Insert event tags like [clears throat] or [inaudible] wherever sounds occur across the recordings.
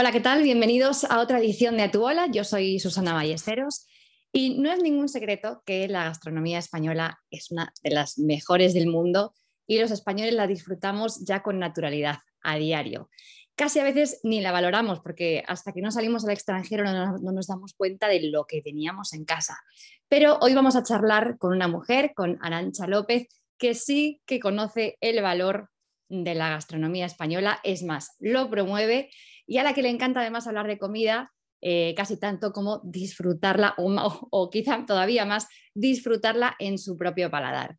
Hola, ¿qué tal? Bienvenidos a otra edición de Atuola. Yo soy Susana Ballesteros y no es ningún secreto que la gastronomía española es una de las mejores del mundo y los españoles la disfrutamos ya con naturalidad a diario. Casi a veces ni la valoramos porque hasta que no salimos al extranjero no nos damos cuenta de lo que teníamos en casa. Pero hoy vamos a charlar con una mujer, con Arancha López, que sí que conoce el valor de la gastronomía española, es más, lo promueve y a la que le encanta además hablar de comida, eh, casi tanto como disfrutarla o, quizá todavía más disfrutarla en su propio paladar.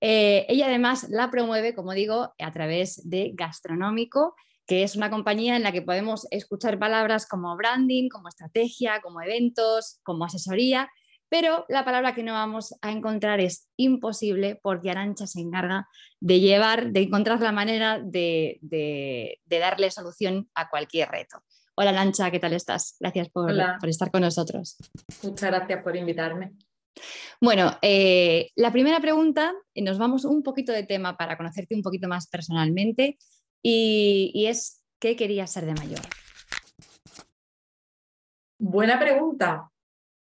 Eh, ella además la promueve, como digo, a través de Gastronómico, que es una compañía en la que podemos escuchar palabras como branding, como estrategia, como eventos, como asesoría pero la palabra que no vamos a encontrar es imposible porque Arancha se encarga de llevar, de encontrar la manera de, darle solución a cualquier reto. Hola Arancha, ¿qué tal estás? Gracias por, estar con nosotros. Muchas gracias por invitarme. Bueno, eh, la primera pregunta, nos vamos un poquito de tema para conocerte un poquito más personalmente y, y es, ¿qué querías ser de mayor? Buena pregunta.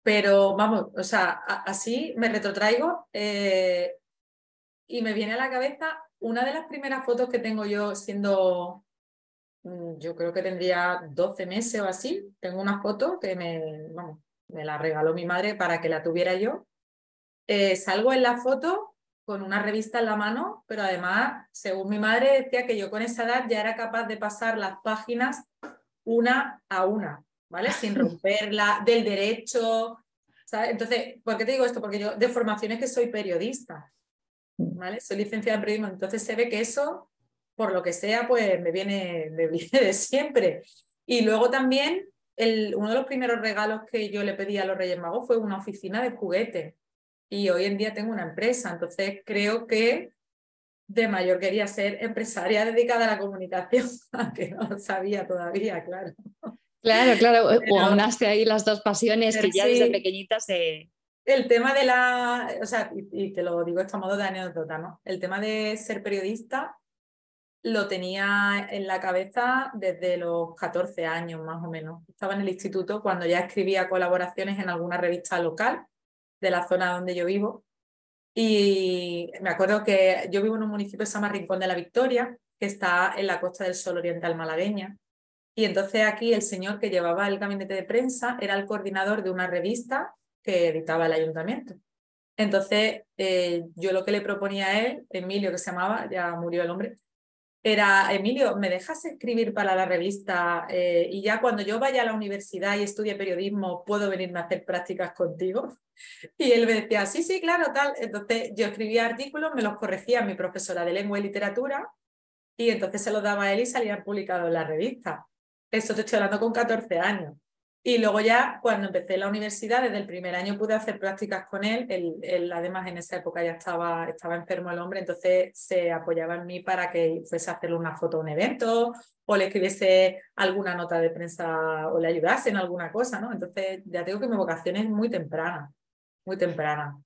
Pero vamos, o sea, así me retrotraigo eh, y me viene a la cabeza una de las primeras fotos que tengo yo siendo, mm, yo creo que tendría 12 meses o así. Tengo una foto que me, me la regaló mi madre para que la tuviera yo. Eh, salgo en la foto con una revista en la mano, pero además, según mi madre, decía que yo con esa edad ya era capaz de pasar las páginas una a una. Sin romperla, del derecho. Entonces, ¿por qué te digo esto? Porque yo de formación es que soy periodista, ¿vale? Soy licenciada en periodismo, entonces se ve que eso, por lo que sea, pues me viene, me [laughs] viene de siempre. Y luego también, el, uno de los primeros regalos que yo le pedí a los Reyes Magos fue una oficina de juguete. Y hoy en día tengo una empresa, entonces creo que de mayor quería ser empresaria dedicada a la comunicación, [laughs] aunque no sabía todavía, claro. Claro, claro, o aunaste ahí las dos pasiones que ya desde pequeñita se... El tema de la, o sea, y, te lo digo esto a modo de anécdota, ¿no? El tema de ser periodista lo tenía en la cabeza desde los 14 años más o menos. Estaba en el instituto cuando ya escribía colaboraciones en alguna revista local de la zona donde yo vivo. Y me acuerdo que yo vivo en un municipio que se llama Rincón de la Victoria, que está en la costa del Sol Oriental malagueña. Y entonces aquí el señor que llevaba el gabinete de prensa era el coordinador de una revista que editaba el ayuntamiento. Entonces eh, yo lo que le proponía a él, Emilio que se llamaba, ya murió el hombre, era, Emilio, ¿me dejas escribir para la revista eh, y ya cuando yo vaya a la universidad y estudie periodismo, puedo venirme a hacer prácticas contigo? Y él me decía, sí, sí, claro, tal. Entonces yo escribía artículos, me los corregía mi profesora de lengua y literatura y entonces se los daba a él y salían publicados en la revista. Eso te estoy hablando con 14 años. Y luego ya cuando empecé la universidad, desde el primer año pude hacer prácticas con él. Además en esa época ya estaba, enfermo el hombre, entonces se apoyaba en mí para que fuese a hacerle una foto a un evento o le escribiese alguna nota de prensa o le ayudase en alguna cosa, ¿no? Entonces ya tengo que mi vocación es muy temprana, muy temprana.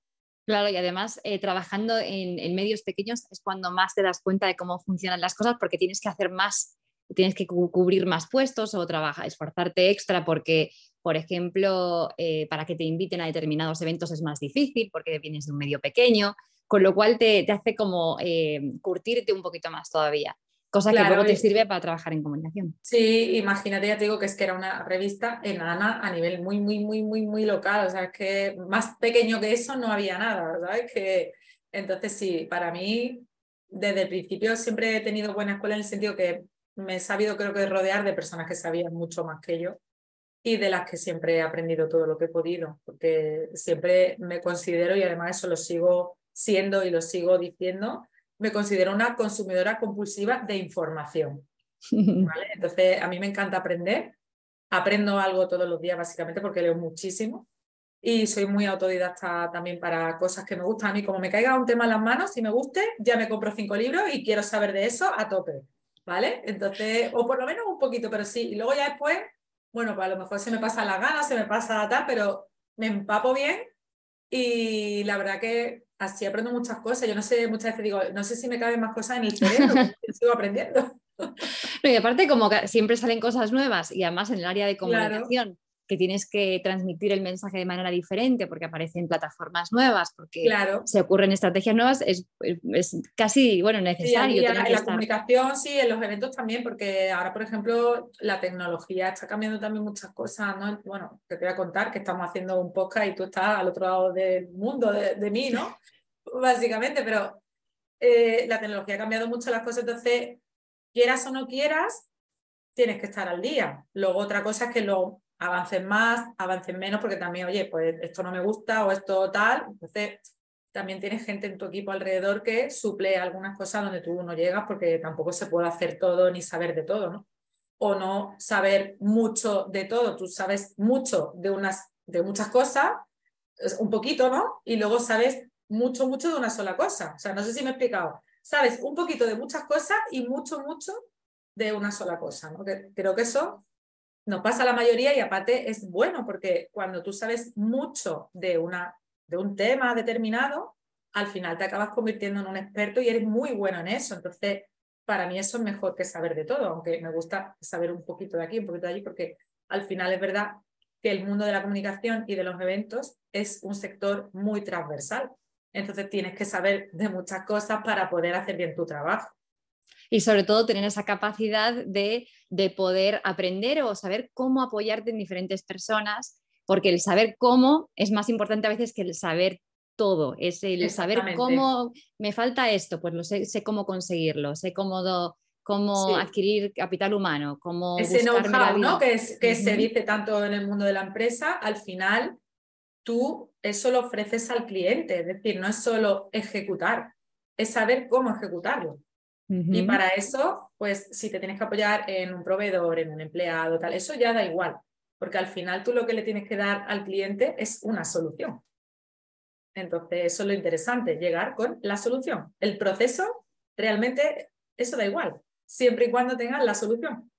Claro, y además eh, trabajando en medios pequeños es cuando más te das cuenta de cómo funcionan las cosas porque tienes que hacer más tienes que cubrir más puestos o trabajar, esforzarte extra porque, por ejemplo, eh, para que te inviten a determinados eventos es más difícil porque vienes de un medio pequeño, con lo cual te, hace como eh, curtirte un poquito más todavía. Cosa que luego te sirve para trabajar en comunicación. Sí, imagínate, ya te digo que es que era una revista enana a nivel muy, muy, muy, muy, muy local. O sea, es que más pequeño que eso no había nada, ¿sabes? Que, entonces, sí, para mí, desde el principio siempre he tenido buena escuela en el sentido que me he sabido creo que rodear de personas que sabían mucho más que yo y de las que siempre he aprendido todo lo que he podido, porque siempre me considero, y además eso lo sigo siendo y lo sigo diciendo, me considero una consumidora compulsiva de información. [laughs] Entonces, a mí me encanta aprender, aprendo algo todos los días básicamente porque leo muchísimo y soy muy autodidacta también para cosas que me gustan. A mí, como me caiga un tema en las manos, si me guste, ya me compro cinco libros y quiero saber de eso a tope. ¿Vale? Entonces, o por lo menos un poquito, pero sí. Y luego ya después, bueno, pues a lo mejor se me pasa la gana, se me pasa tal, pero me empapo bien y la verdad que así aprendo muchas cosas. Yo no sé, muchas veces digo, no sé si me caben más cosas en el cerebro, [laughs] sigo aprendiendo. y aparte, como siempre salen cosas nuevas y además en el área de comunicación, que tienes que transmitir el mensaje de manera diferente porque aparecen plataformas nuevas, porque se ocurren estrategias nuevas, es, casi bueno, necesario. en la comunicación, sí, en los eventos también, porque ahora, por ejemplo, la tecnología está cambiando también muchas cosas, ¿no? Bueno, te voy a contar que estamos haciendo un podcast y tú estás al otro lado del mundo de, de mí, ¿no? [laughs] Básicamente, pero eh, la tecnología ha cambiado mucho las cosas, entonces, quieras o no quieras, tienes que estar al día. Luego otra cosa es que lo avancen más, avancen menos, porque también, oye, pues esto no me gusta o esto tal. Entonces, también tienes gente en tu equipo alrededor que suple algunas cosas donde tú no llegas porque tampoco se puede hacer todo ni saber de todo, ¿no? O no saber mucho de todo. Tú sabes mucho de, unas, de muchas cosas, un poquito, ¿no? Y luego sabes mucho, mucho de una sola cosa. O sea, no sé si me he explicado. Sabes un poquito de muchas cosas y mucho, mucho de una sola cosa, ¿no? Que, creo que eso nos pasa la mayoría y aparte es bueno porque cuando tú sabes mucho de, una, de un tema determinado, al final te acabas convirtiendo en un experto y eres muy bueno en eso. Entonces, para mí eso es mejor que saber de todo, aunque me gusta saber un poquito de aquí, un poquito de allí, porque al final es verdad que el mundo de la comunicación y de los eventos es un sector muy transversal. Entonces tienes que saber de muchas cosas para poder hacer bien tu trabajo y sobre todo tener esa capacidad de, poder aprender o saber cómo apoyarte en diferentes personas, porque el saber cómo es más importante a veces que el saber todo, es el saber cómo me falta esto, pues lo sé, sé cómo conseguirlo, sé cómo, cómo adquirir capital humano, cómo... Ese know-how, ¿no? Que, es, que se dice tanto en el mundo de la empresa, al final tú eso lo ofreces al cliente, es decir, no es solo ejecutar, es saber cómo ejecutarlo. Y para eso, pues si te tienes que apoyar en un proveedor, en un empleado, tal, eso ya da igual, porque al final tú lo que le tienes que dar al cliente es una solución. Entonces, eso es lo interesante, llegar con la solución. El proceso, realmente, eso da igual, siempre y cuando tengas la solución.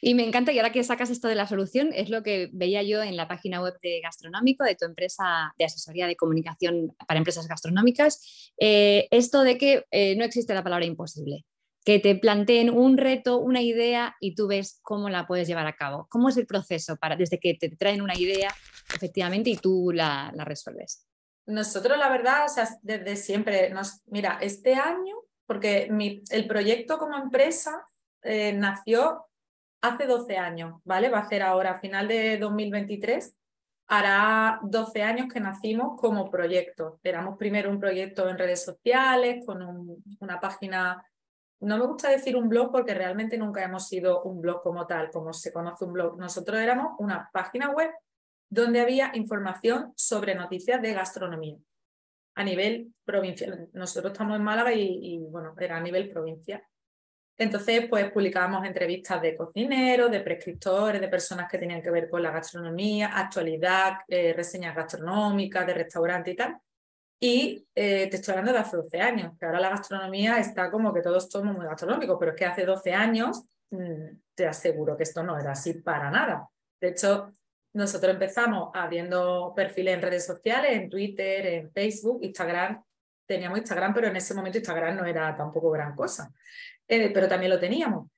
Y me encanta, y ahora que sacas esto de la solución, es lo que veía yo en la página web de Gastronómico, de tu empresa de asesoría de comunicación para empresas gastronómicas, eh, esto de que eh, no existe la palabra imposible, que te planteen un reto, una idea y tú ves cómo la puedes llevar a cabo. ¿Cómo es el proceso para, desde que te traen una idea efectivamente y tú la, resuelves? Nosotros, la verdad, o sea, desde siempre, nos, mira, este año, porque el proyecto como empresa eh, nació hace 12 años, ¿vale? Va a ser ahora, a final de 2023, hará 12 años que nacimos como proyecto. Éramos primero un proyecto en redes sociales, con una página, no me gusta decir un blog porque realmente nunca hemos sido un blog como tal, como se conoce un blog. Nosotros éramos una página web donde había información sobre noticias de gastronomía a nivel provincial. Nosotros estamos en Málaga y, y bueno, era a nivel provincial. Entonces, pues publicábamos entrevistas de cocineros, de prescriptores, de personas que tenían que ver con la gastronomía, actualidad, eh, reseñas gastronómicas, de restaurantes y tal. Y eh, te estoy hablando de hace 12 años, que ahora la gastronomía está como que todos somos muy gastronómicos, pero es que hace 12 años mm, te aseguro que esto no era así para nada. De hecho, nosotros empezamos abriendo perfiles en redes sociales, en Twitter, en Facebook, Instagram. Teníamos Instagram, pero en ese momento Instagram no era tampoco gran cosa. Eh, pero también lo teníamos.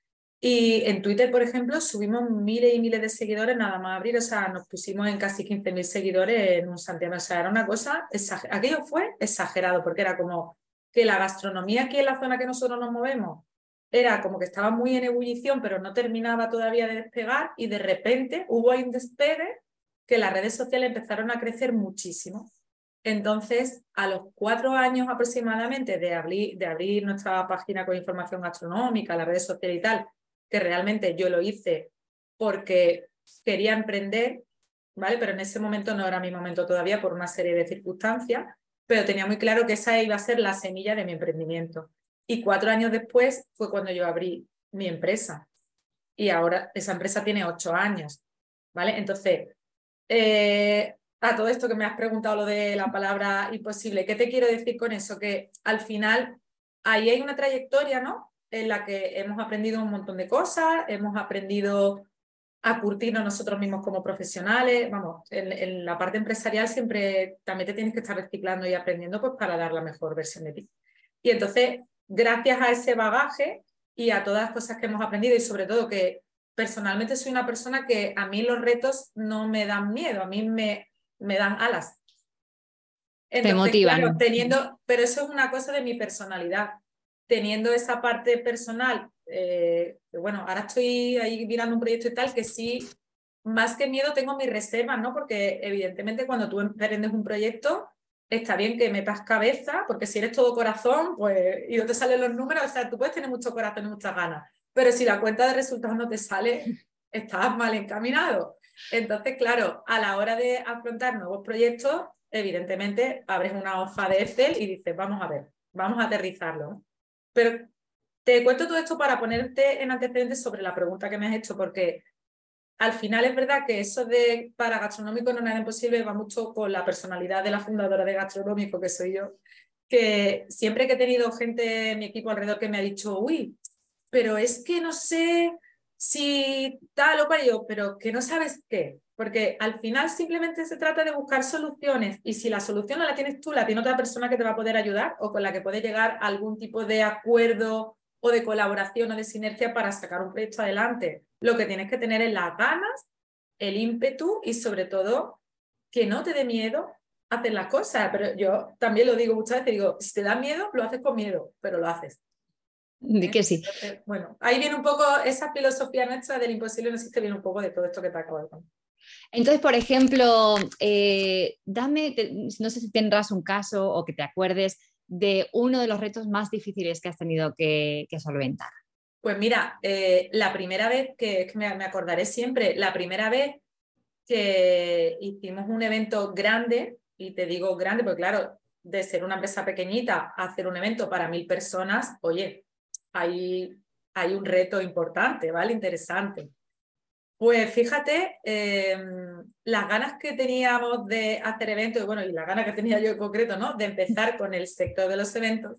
Y en Twitter, por ejemplo, subimos miles y miles de seguidores nada más abrir, o sea, nos pusimos en casi 15.000 seguidores en un Santiago, o sea, era una cosa, aquello fue exagerado, porque era como que la gastronomía aquí en la zona que nosotros nos movemos era como que estaba muy en ebullición, pero no terminaba todavía de despegar y de repente hubo un despegue que las redes sociales empezaron a crecer muchísimo. Entonces, a los cuatro años aproximadamente de abrir, nuestra página con información gastronómica, las redes sociales y tal, que realmente yo lo hice porque quería emprender, ¿vale? Pero en ese momento no era mi momento todavía por una serie de circunstancias, pero tenía muy claro que esa iba a ser la semilla de mi emprendimiento. Y cuatro años después fue cuando yo abrí mi empresa. Y ahora esa empresa tiene ocho años, ¿vale? Entonces, eh, a todo esto que me has preguntado, lo de la palabra imposible, ¿qué te quiero decir con eso? Que al final ahí hay una trayectoria, ¿no? En la que hemos aprendido un montón de cosas, hemos aprendido a curtirnos nosotros mismos como profesionales. Vamos, en, la parte empresarial siempre también te tienes que estar reciclando y aprendiendo pues, para dar la mejor versión de ti. Y entonces, gracias a ese bagaje, y a todas las cosas que hemos aprendido y sobre todo que personalmente soy una persona que a mí los retos no me dan miedo, a mí me, me dan alas. Te motivan. teniendo, pero eso es una cosa de mi personalidad. Teniendo esa parte personal, eh, bueno, ahora estoy ahí mirando un proyecto y tal, que sí, más que miedo tengo mis reservas, ¿no? Porque evidentemente cuando tú emprendes un proyecto, está bien que metas cabeza, porque si eres todo corazón, pues, y no te salen los números, o sea, tú puedes tener mucho corazón y muchas ganas, pero si la cuenta de resultados no te sale, estás mal encaminado. Entonces, claro, a la hora de afrontar nuevos proyectos, evidentemente abres una hoja de Excel y dices, vamos a ver, vamos a aterrizarlo. Pero te cuento todo esto para ponerte en antecedentes sobre la pregunta que me has hecho, porque al final es verdad que eso de para gastronómico no nada imposible va mucho con la personalidad de la fundadora de gastronómico que soy yo, que siempre que he tenido gente en mi equipo alrededor que me ha dicho, uy, pero es que no sé si tal o yo, pero que no sabes qué, porque al final simplemente se trata de buscar soluciones y si la solución no la tienes tú, la tiene otra persona que te va a poder ayudar o con la que puede llegar a algún tipo de acuerdo o de colaboración o de sinergia para sacar un proyecto adelante. Lo que tienes que tener es las ganas, el ímpetu y sobre todo que no te dé miedo hacer las cosas. Pero yo también lo digo muchas veces, digo, si te da miedo, lo haces con miedo, pero lo haces. [laughs] De que sí. bueno, ahí viene un poco esa filosofía nuestra del imposible no existe, viene un poco de todo esto que te acabo de contar. Entonces, por ejemplo, eh, dame, no sé si tendrás un caso o que te acuerdes de uno de los retos más difíciles que has tenido que, solventar. Pues mira, eh, la primera vez que, me, acordaré siempre, la primera vez que hicimos un evento grande, y te digo grande porque claro, de ser una empresa pequeñita a hacer un evento para mil personas, oye, hay, un reto importante, ¿vale? Interesante. Pues fíjate, em, las ganas que teníamos de hacer eventos, bueno, y la ganas que tenía yo en concreto, ¿no? De empezar con el sector de los eventos,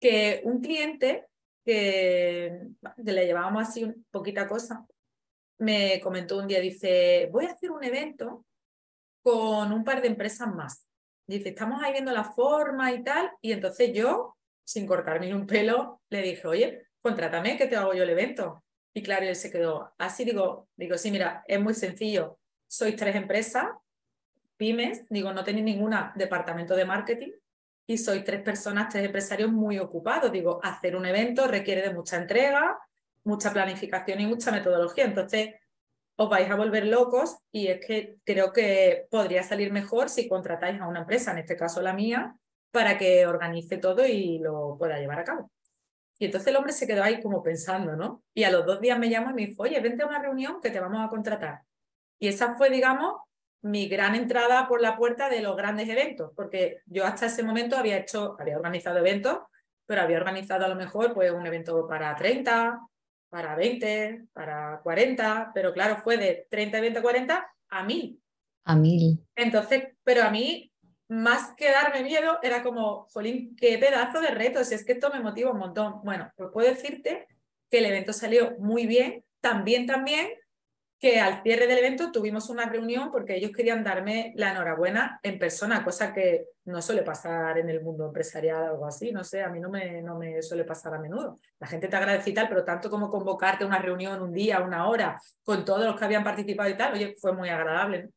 que un cliente que, le llevábamos así un poquita cosa, me comentó un día, dice, voy a hacer un evento con un par de empresas más. Dice, estamos ahí viendo la forma y tal, y entonces yo, sin cortarme un pelo, le dije, oye, contrátame que te hago yo el evento. Y claro, él se quedó así, digo, digo, sí, mira, es muy sencillo. Sois tres empresas, pymes, digo, no tenéis ningún departamento de marketing y sois tres personas, tres empresarios muy ocupados. Digo, hacer un evento requiere de mucha entrega, mucha planificación y mucha metodología. Entonces, os vais a volver locos y es que creo que podría salir mejor si contratáis a una empresa, en este caso la mía, para que organice todo y lo pueda llevar a cabo. Y entonces el hombre se quedó ahí como pensando, ¿no? Y a los dos días me llama y me dijo, oye, vente a una reunión que te vamos a contratar. Y esa fue, digamos, mi gran entrada por la puerta de los grandes eventos, porque yo hasta ese momento había hecho, había organizado eventos, pero había organizado a lo mejor pues un evento para 30, para 20, para 40, pero claro, fue de 30, 20, 40 a 1000. A 1000. Entonces, pero a mí más que darme miedo, era como, jolín, qué pedazo de reto, si es que esto me motiva un montón. Bueno, pues puedo decirte que el evento salió muy bien, también, también, que al cierre del evento tuvimos una reunión porque ellos querían darme la enhorabuena en persona, cosa que no suele pasar en el mundo empresarial o algo así, no sé, a mí no me, no me suele pasar a menudo. La gente te agradece y tal, pero tanto como convocarte a una reunión un día, una hora, con todos los que habían participado y tal, oye, fue muy agradable.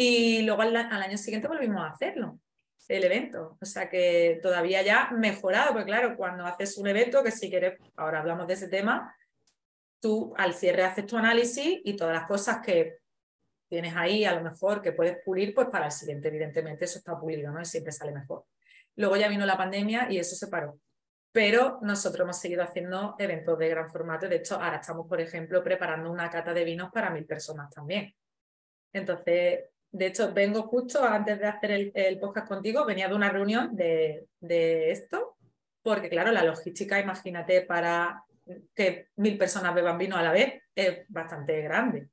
Y luego al, año siguiente volvimos a hacerlo, el evento. O sea que todavía ya mejorado, porque claro, cuando haces un evento, que si quieres, ahora hablamos de ese tema, tú al cierre haces tu análisis y todas las cosas que tienes ahí, a lo mejor que puedes pulir, pues para el siguiente, evidentemente, eso está pulido, ¿no? Y siempre sale mejor. Luego ya vino la pandemia y eso se paró. Pero nosotros hemos seguido haciendo eventos de gran formato. De hecho, ahora estamos, por ejemplo, preparando una cata de vinos para mil personas también. Entonces, de hecho, vengo justo antes de hacer el, podcast contigo, venía de una reunión de, esto, porque claro, la logística, imagínate, para que mil personas beban vino a la vez es bastante grande.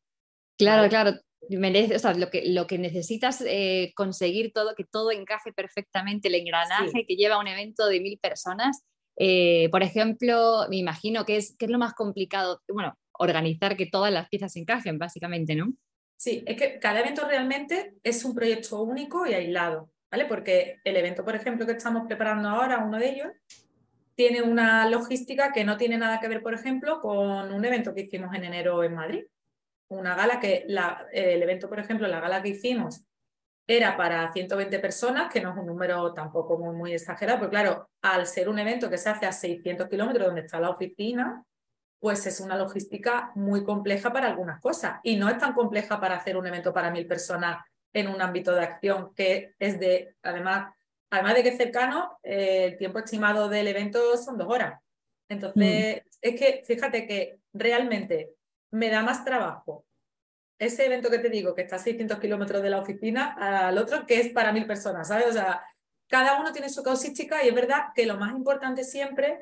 Claro, claro. Merece, o sea, lo, que, lo que necesitas eh, conseguir todo, que todo encaje perfectamente, el engranaje que lleva un evento de mil personas. Eh, por ejemplo, me imagino que es, que es lo más complicado, bueno, organizar que todas las piezas encajen, básicamente, ¿no? Sí, es que cada evento realmente es un proyecto único y aislado, ¿vale? Porque el evento, por ejemplo, que estamos preparando ahora, uno de ellos, tiene una logística que no tiene nada que ver, por ejemplo, con un evento que hicimos en enero en Madrid. Una gala que el evento, por ejemplo, la gala que hicimos era para 120 personas, que no es un número tampoco muy, muy exagerado, pero claro, al ser un evento que se hace a 600 kilómetros donde está la oficina, pues es una logística muy compleja para algunas cosas y no es tan compleja para hacer un evento para mil personas en un ámbito de acción que es de, además, además de que es cercano, eh, el tiempo estimado del evento son dos horas. Entonces, mm. es que fíjate que realmente me da más trabajo ese evento que te digo, que está a 600 kilómetros de la oficina, al otro que es para mil personas, ¿sabes? O sea, cada uno tiene su causística y es verdad que lo más importante siempre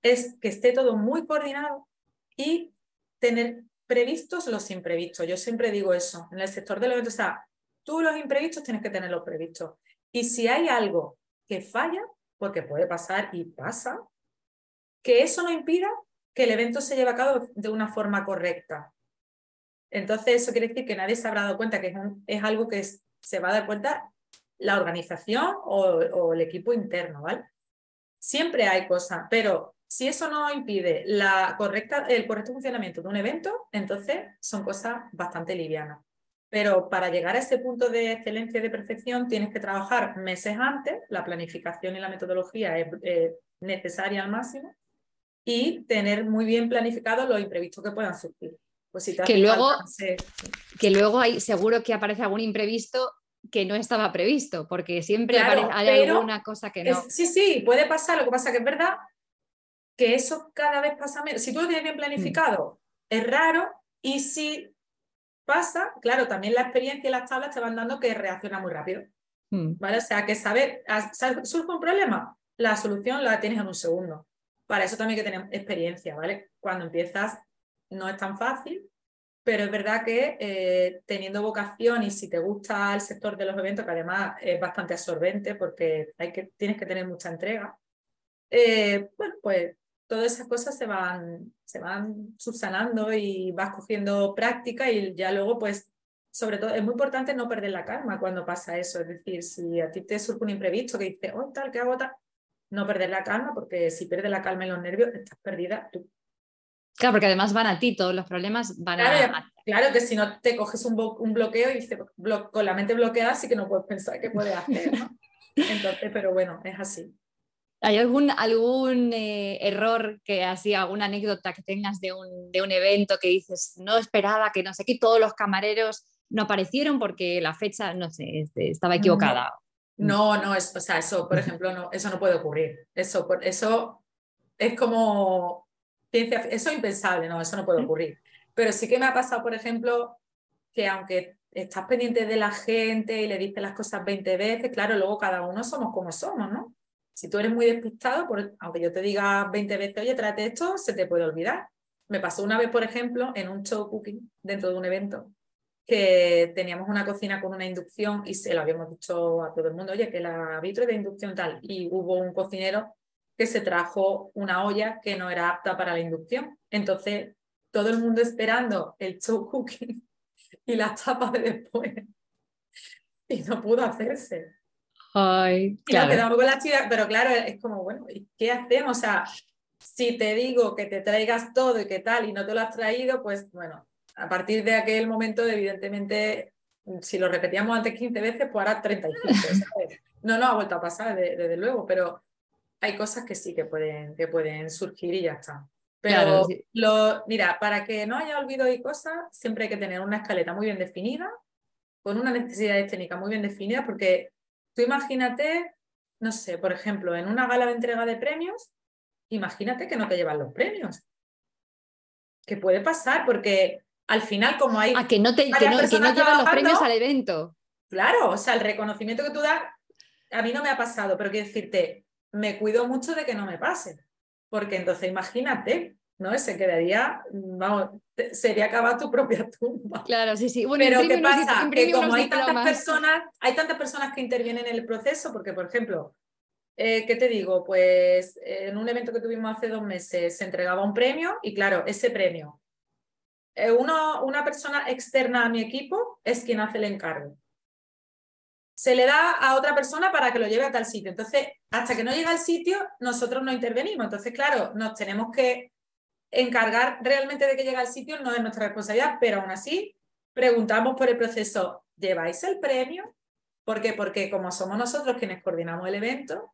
es que esté todo muy coordinado y tener previstos los imprevistos. Yo siempre digo eso en el sector del evento, o sea, tú los imprevistos tienes que tenerlos previstos. Y si hay algo que falla, porque puede pasar y pasa, que eso no impida que el evento se lleve a cabo de una forma correcta. Entonces, eso quiere decir que nadie se habrá dado cuenta que es, algo que se va a dar cuenta la organización o, el equipo interno, ¿vale? Siempre hay cosas, pero si eso no impide la correcta, el correcto funcionamiento de un evento, entonces son cosas bastante livianas. Pero para llegar a ese punto de excelencia y de perfección tienes que trabajar meses antes, la planificación y la metodología es necesaria al máximo, y tener muy bien planificados los imprevistos que puedan surgir. Pues que, luego, que luego hay, seguro que aparece algún imprevisto que no estaba previsto, porque siempre hay alguna cosa que no. sí, sí, puede pasar, lo que pasa que es verdad que eso cada vez pasa menos. Si tú lo tienes bien planificado, es raro, y si pasa, claro, también la experiencia y las tablas te van dando que reacciona muy rápido. Mm. ¿Vale? O sea, que saber, surge un problema, la solución la tienes en un segundo. Para eso también hay que tener experiencia, ¿vale? Cuando empiezas no es tan fácil, pero es verdad que eh, teniendo vocación y si te gusta el sector de los eventos, que además es bastante absorbente porque hay que, tienes que tener mucha entrega, eh, bueno, pues todas esas cosas se van, se van subsanando y vas cogiendo práctica y ya luego, pues, sobre todo, es muy importante no perder la calma cuando pasa eso. Es decir, si a ti te surge un imprevisto que dices, oh, tal, ¿qué hago? Tal? No perder la calma, porque si pierdes la calma y los nervios, estás perdida tú. Claro, porque además van a ti, todos los problemas van a, Claro que si no te coges un, un bloqueo y dices, con la mente bloqueada sí que no puedes pensar qué puedes hacer, ¿no? [laughs] Entonces, pero bueno, es así. ¿Hay algún, algún eh, error que así, alguna anécdota que tengas de un, de un evento que dices, no esperaba que no sé qué, todos los camareros no aparecieron porque la fecha, no sé, este, estaba equivocada? No, no, es, o sea, eso, por ejemplo, no, eso no puede ocurrir. Eso, eso es como eso es impensable, no, eso no puede ocurrir. Pero sí que me ha pasado, por ejemplo, que aunque estás pendiente de la gente y le dices las cosas 20 veces, claro, luego cada uno somos como somos, ¿no? Si tú eres muy despistado, aunque yo te diga 20 veces, oye, trate esto, se te puede olvidar. Me pasó una vez, por ejemplo, en un show cooking dentro de un evento, que teníamos una cocina con una inducción y se lo habíamos dicho a todo el mundo, oye, que la vitro de inducción tal, y hubo un cocinero que se trajo una olla que no era apta para la inducción. Entonces, todo el mundo esperando el show cooking [laughs] y las tapas de después. Y no pudo hacerse. Ay, claro. con la chica, pero claro, es como, bueno, ¿y qué hacemos? O sea, si te digo que te traigas todo y qué tal y no te lo has traído, pues bueno, a partir de aquel momento, evidentemente, si lo repetíamos antes 15 veces, pues ahora 35, [laughs] ¿sabes? No nos ha vuelto a pasar, desde luego, pero hay cosas que sí que pueden, que pueden surgir y ya está. Pero lo, mira, para que no haya olvido y cosas, siempre hay que tener una escaleta muy bien definida, con una necesidad técnica muy bien definida, porque tú imagínate, no sé, por ejemplo, en una gala de entrega de premios, imagínate que no te llevan los premios. ¿Qué puede pasar? Porque al final, como hay. Ah, que no, te, que no, que no llevan los premios al evento. Claro, o sea, el reconocimiento que tú das, a mí no me ha pasado, pero quiero decirte, me cuido mucho de que no me pase, porque entonces imagínate, ¿no? Se quedaría, vamos, sería acabar tu propia tumba. Claro, sí, sí. Pero ¿qué pasa? Que como hay tantas personas, hay tantas personas que intervienen en el proceso, porque por ejemplo, eh, ¿qué te digo? Pues en un evento que tuvimos hace dos meses se entregaba un premio y claro, ese premio, eh, uno, una persona externa a mi equipo es quien hace el encargo. se le da a otra persona para que lo lleve a tal sitio. Entonces, hasta que no llega al sitio, nosotros no intervenimos. Entonces, claro, nos tenemos que encargar realmente de que llegue al sitio, no es nuestra responsabilidad, pero aún así preguntamos por el proceso, ¿lleváis el premio? ¿Por qué? Porque como somos nosotros quienes coordinamos el evento,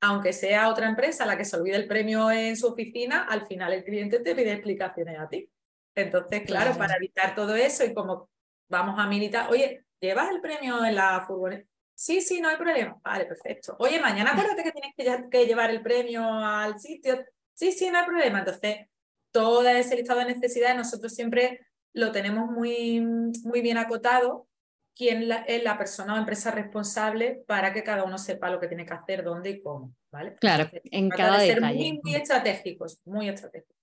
aunque sea otra empresa la que se olvide el premio en su oficina, al final el cliente te pide explicaciones a ti. Entonces, claro, para evitar todo eso y como vamos a militar, oye, ¿llevas el premio en la furgoneta? Sí, sí, no hay problema. Vale, perfecto. Oye, mañana acuérdate que tienes que, llevar el premio al sitio. Sí, sí, no hay problema. Entonces, todo ese listado de necesidades nosotros siempre lo tenemos muy, muy bien acotado quién es la persona o empresa responsable para que cada uno sepa lo que tiene que hacer, dónde y cómo. ¿vale? Claro, en cada de detalle. Muy, muy estratégicos, muy estratégicos.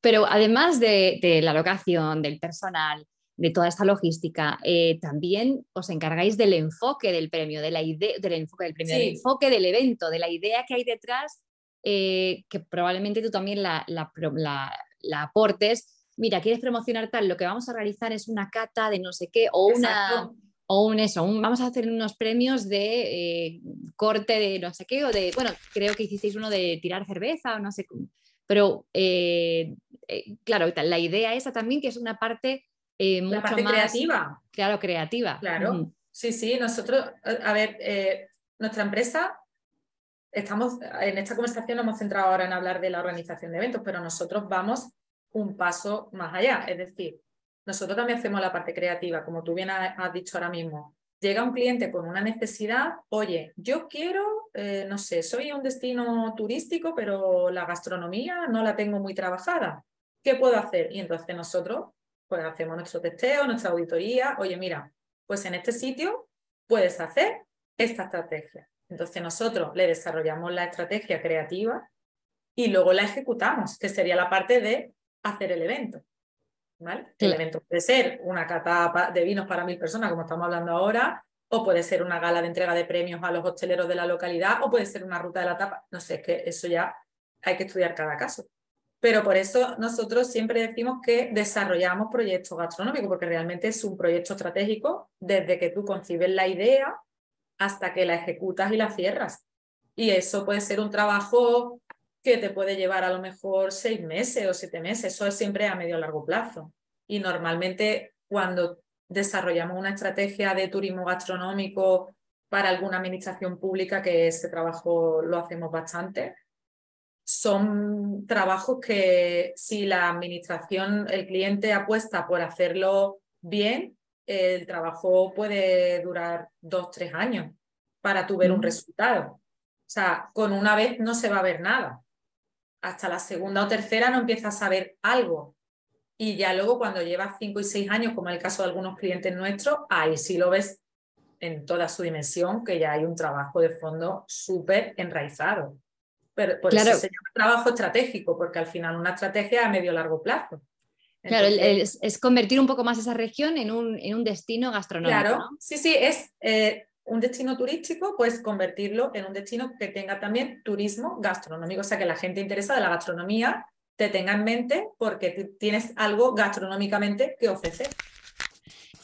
Pero además de, la locación, del personal, de toda esta logística, eh, también os encargáis del enfoque del premio, de la idea, del enfoque del premio, del enfoque del evento, de la idea que hay detrás, eh, que probablemente tú también la, la aportes mira, quieres promocionar tal, lo que vamos a realizar es una cata de no sé qué o una... O un eso, vamos a hacer unos premios de eh, corte de no sé qué, o de, bueno, creo que hicisteis uno de tirar cerveza o no sé cómo. Pero eh, claro, la idea esa también que es una parte mucho parte más creativa. Claro, creativa. Claro. Sí, sí, nosotros, a ver, nuestra empresa estamos en esta conversación nos hemos centrado ahora en hablar de la organización de eventos, pero nosotros vamos un paso más allá. Es decir, nosotros también hacemos la parte creativa, como tú bien has dicho ahora mismo. Llega un cliente con una necesidad, oye, yo quiero, eh, no sé, soy un destino turístico, pero la gastronomía no la tengo muy trabajada. ¿Qué puedo hacer? Y entonces nosotros pues hacemos nuestro testeo, nuestra auditoría. Oye, mira, pues en este sitio puedes hacer esta estrategia. Entonces nosotros le desarrollamos la estrategia creativa y luego la ejecutamos, que sería la parte de hacer el evento. ¿vale? El evento puede ser una cata de vinos para mil personas, como estamos hablando ahora, o puede ser una gala de entrega de premios a los hosteleros de la localidad, o puede ser una ruta de la tapa. No sé, es que eso ya hay que estudiar cada caso. Pero por eso nosotros siempre decimos que desarrollamos proyectos gastronómicos, porque realmente es un proyecto estratégico desde que tú concibes la idea hasta que la ejecutas y la cierras. Y eso puede ser un trabajo que te puede llevar a lo mejor seis meses o siete meses. Eso es siempre a medio largo plazo. Y normalmente cuando desarrollamos una estrategia de turismo gastronómico para alguna administración pública, que ese trabajo lo hacemos bastante, son trabajos que si la administración, el cliente apuesta por hacerlo bien, el trabajo puede durar dos, tres años para tu ver un resultado. O sea, con una vez no se va a ver nada hasta la segunda o tercera no empiezas a saber algo. Y ya luego cuando llevas cinco y seis años, como en el caso de algunos clientes nuestros, ahí sí lo ves en toda su dimensión, que ya hay un trabajo de fondo súper enraizado. Pero por eso se llama trabajo estratégico, porque al final una estrategia a medio largo plazo. Claro, es, convertir un poco más esa región en un, en un destino gastronómico. Claro, sí, sí, es eh, un destino turístico, pues convertirlo en un destino que tenga también turismo gastronómico, o sea, que la gente interesada en la gastronomía te tenga en mente porque tienes algo gastronómicamente que ofrecer.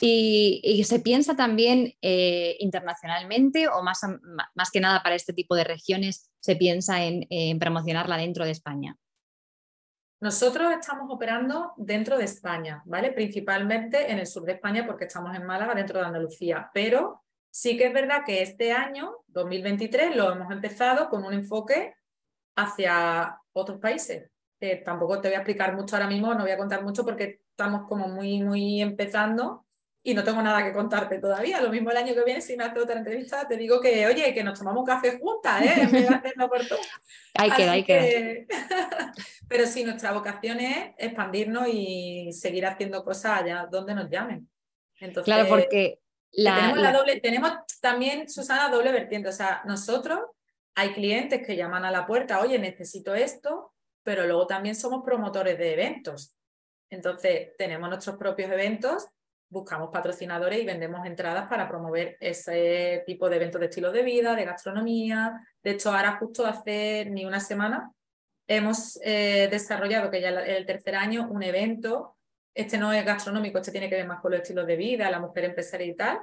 Y, se piensa también eh, internacionalmente o más, más que nada para este tipo de regiones se piensa en, en promocionarla dentro de España. Nosotros estamos operando dentro de España, ¿vale? Principalmente en el sur de España porque estamos en Málaga, dentro de Andalucía, pero Sí que es verdad que este año, 2023, lo hemos empezado con un enfoque hacia otros países. tampoco te voy a explicar mucho ahora mismo, no voy a contar mucho porque estamos como muy, muy empezando y no tengo nada que contarte todavía. Lo mismo el año que viene, si me haces otra entrevista, te digo que, oye, que nos tomamos un café juntas, ¿eh? En vez de hacerlo por todo. [laughs] Hay que, hay que. [laughs] Pero sí, nuestra vocación es expandirnos y seguir haciendo cosas allá donde nos llamen. Entonces, claro, porque tenemos, la... doble, tenemos también, Susana, doble vertiente. O sea, nosotros hay clientes que llaman a la puerta, oye, necesito esto, pero luego también somos promotores de eventos. Entonces, tenemos nuestros propios eventos, buscamos patrocinadores y vendemos entradas para promover ese tipo de eventos de estilo de vida, de gastronomía. De hecho, ahora justo hace ni una semana hemos eh, desarrollado, que ya el tercer año, un evento este no es gastronómico, este tiene que ver más con los estilos de vida, la mujer empresaria y tal,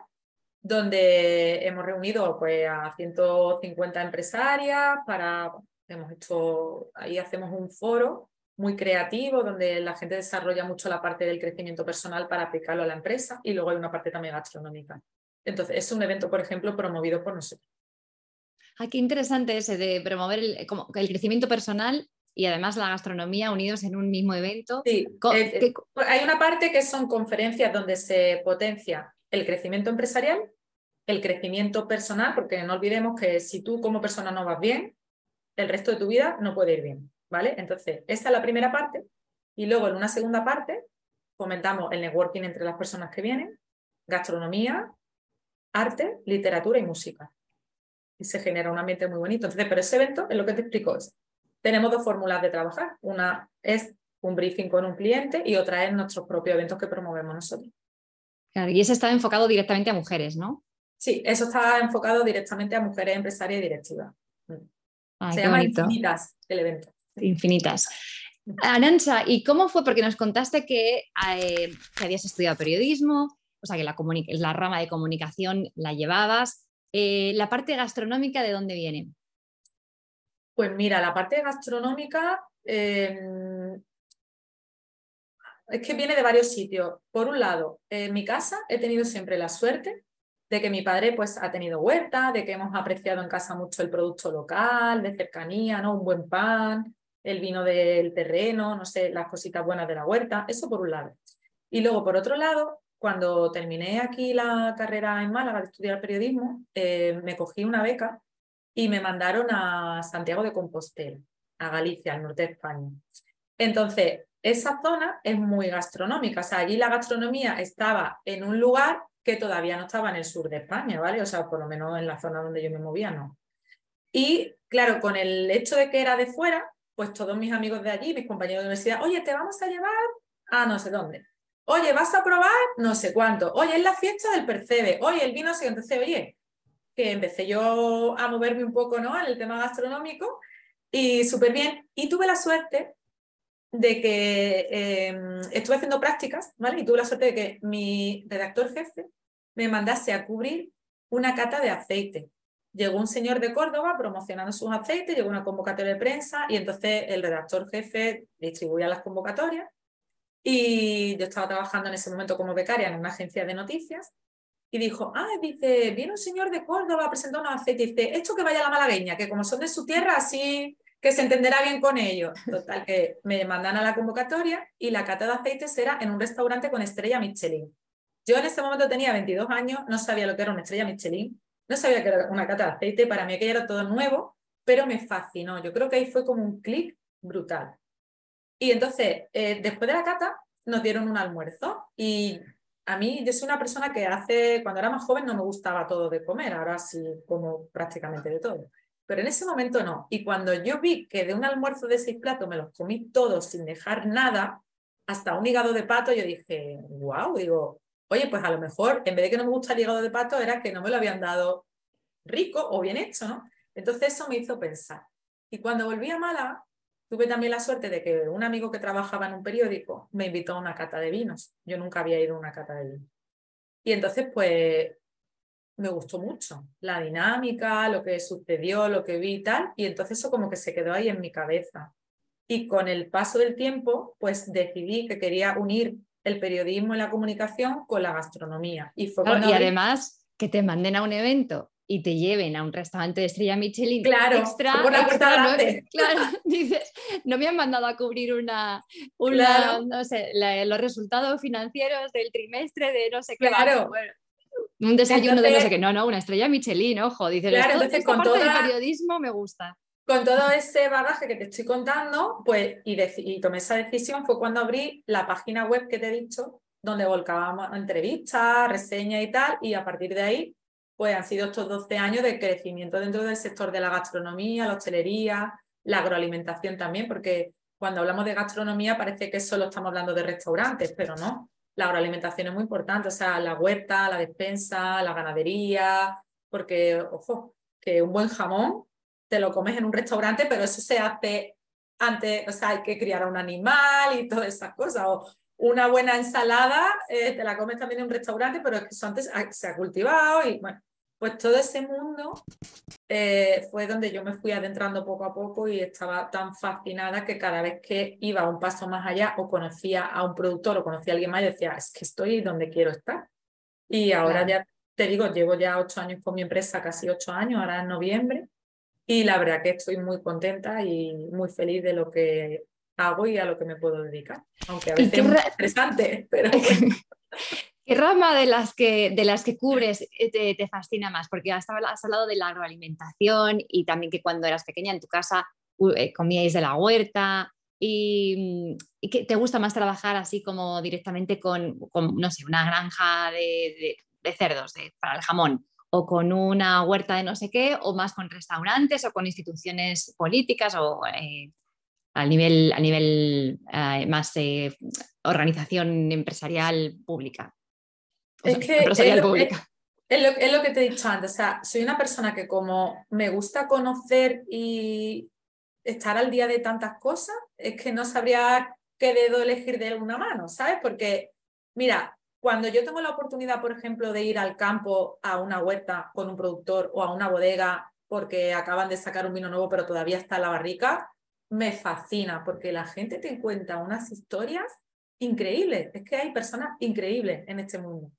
donde hemos reunido pues, a 150 empresarias para, hemos hecho, ahí hacemos un foro muy creativo donde la gente desarrolla mucho la parte del crecimiento personal para aplicarlo a la empresa y luego hay una parte también gastronómica. Entonces, es un evento, por ejemplo, promovido por nosotros. Ah, qué interesante ese de promover el, como, el crecimiento personal y además la gastronomía unidos en un mismo evento. Sí, eh, hay una parte que son conferencias donde se potencia el crecimiento empresarial, el crecimiento personal, porque no olvidemos que si tú como persona no vas bien, el resto de tu vida no puede ir bien, ¿vale? Entonces, esta es la primera parte y luego en una segunda parte fomentamos el networking entre las personas que vienen, gastronomía, arte, literatura y música. Y se genera un ambiente muy bonito. Entonces, pero ese evento es lo que te explico. tenemos dos fórmulas de trabajar. Una es un briefing con un cliente y otra es nuestros propios eventos que promovemos nosotros. Claro, y ese está enfocado directamente a mujeres, ¿no? Sí, eso está enfocado directamente a mujeres empresarias y directivas. Se llama Infinitas el evento. Infinitas. Arancha, ¿y cómo fue? Porque nos contaste que, eh, que habías estudiado periodismo, o sea, que la, la rama de comunicación la llevabas. Eh, ¿La parte gastronómica de dónde viene? Pues mira, la parte gastronómica em, es que viene de varios sitios. Por un lado, en mi casa he tenido siempre la suerte de que mi padre pues ha tenido huerta, de que hemos apreciado en casa mucho el producto local, de cercanía, ¿no? Un buen pan, el vino del terreno, no sé, las cositas buenas de la huerta, eso por un lado. Y luego, por otro lado, cuando terminé aquí la carrera en Málaga de estudiar periodismo, eh, me cogí una beca y me mandaron a Santiago de Compostela, a Galicia, al norte de España. Entonces, esa zona es muy gastronómica, o sea, allí la gastronomía estaba en un lugar que todavía no estaba en el sur de España, ¿vale? O sea, por lo menos en la zona donde yo me movía, no. Y claro, con el hecho de que era de fuera, pues todos mis amigos de allí, mis compañeros de universidad, oye, te vamos a llevar a no sé dónde. Oye, ¿vas a probar? No sé cuánto. Oye, es la fiesta del percebe. Oye, el vino se Entonces, oye, que empecé yo a moverme un poco ¿no? en el tema gastronómico y súper bien. Y tuve la suerte de que em, estuve haciendo prácticas, ¿vale? Y tuve la suerte de que mi redactor jefe me mandase a cubrir una cata de aceite. Llegó un señor de Córdoba promocionando sus aceites, llegó una convocatoria de prensa y entonces el redactor jefe distribuía las convocatorias y yo estaba trabajando en ese momento como becaria en una agencia de noticias y dijo, ah, dice, viene un señor de Córdoba a presentar unos aceites dice, esto que vaya a la malagueña, que como son de su tierra, así que se entenderá bien con ellos. Total, que me mandan a la convocatoria y la cata de aceites era en un restaurante con estrella Michelin. Yo en ese momento tenía 22 años, no sabía lo que era una estrella Michelin, no sabía que era una cata de aceite, para mí aquello era todo nuevo, pero me fascinó. Yo creo que ahí fue como un clic brutal. Y entonces, eh, después de la cata, nos dieron un almuerzo y a mí, yo soy una persona que hace, cuando era más joven no me gustaba todo de comer, ahora sí como prácticamente de todo. Pero en ese momento no. Y cuando yo vi que de un almuerzo de seis platos me los comí todos sin dejar nada, hasta un hígado de pato, yo dije, wow, digo, oye, pues a lo mejor en vez de que no me gusta el hígado de pato era que no me lo habían dado rico o bien hecho, ¿no? Entonces eso me hizo pensar. Y cuando volví a Málaga, Tuve también la suerte de que un amigo que trabajaba en un periódico me invitó a una cata de vinos. Yo nunca había ido a una cata de vinos. Y entonces, pues, me gustó mucho la dinámica, lo que sucedió, lo que vi y tal. Y entonces eso como que se quedó ahí en mi cabeza. Y con el paso del tiempo, pues decidí que quería unir el periodismo y la comunicación con la gastronomía. Y, fue y además que te manden a un evento y te lleven a un restaurante de estrella Michelin claro, extra, por la no, [laughs] claro, dices, no me han mandado a cubrir una, una no sé, los resultados financieros del trimestre de no sé qué. Claro. un desayuno de no sé qué, no, no, una estrella Michelin, ojo, dices, claro, entonces con todo el periodismo me gusta. Con todo ese bagaje que te estoy contando, pues, y, tomé esa decisión fue cuando abrí la página web que te he dicho, donde volcábamos entrevistas, reseñas y tal, y a partir de ahí pues han sido estos 12 años de crecimiento dentro del sector de la gastronomía, la hostelería, la agroalimentación también, porque cuando hablamos de gastronomía parece que solo estamos hablando de restaurantes, pero no. La agroalimentación es muy importante, o sea, la huerta, la despensa, la ganadería, porque, ojo, que un buen jamón te lo comes en un restaurante, pero eso se hace antes, o sea, hay que criar a un animal y todas esas cosas, o una buena ensalada, eh, te la comes también en un restaurante, pero es que eso antes se ha cultivado y bueno, pues todo ese mundo eh, fue donde yo me fui adentrando poco a poco y estaba tan fascinada que cada vez que iba un paso más allá o conocía a un productor o conocía a alguien más, decía, es que estoy donde quiero estar. Y ahora ya te digo, llevo ya ocho años con mi empresa, casi ocho años, ahora en noviembre, y la verdad que estoy muy contenta y muy feliz de lo que hago y a lo que me puedo dedicar. Aunque a veces es muy estresante, pero... [laughs] ¿Qué rama de las que, de las que cubres eh, te, fascina más? Porque has, hablado de la agroalimentación y también que cuando eras pequeña en tu casa eh, comíais de la huerta. Y, y, que te gusta más trabajar así como directamente con, no sé, una granja de, cerdos para el jamón o con una huerta de no sé qué, o más con restaurantes o con instituciones políticas o eh, a nivel, a nivel más organización empresarial pública es que es lo, Es, lo, que te he dicho antes, o sea, soy una persona que como me gusta conocer y estar al día de tantas cosas, es que no sabría qué dedo elegir de una mano, ¿sabes? Porque, mira, cuando yo tengo la oportunidad, por ejemplo, de ir al campo a una huerta con un productor o a una bodega porque acaban de sacar un vino nuevo pero todavía está en la barrica, me fascina porque la gente te cuenta unas historias increíbles. Es que hay personas increíbles en este mundo.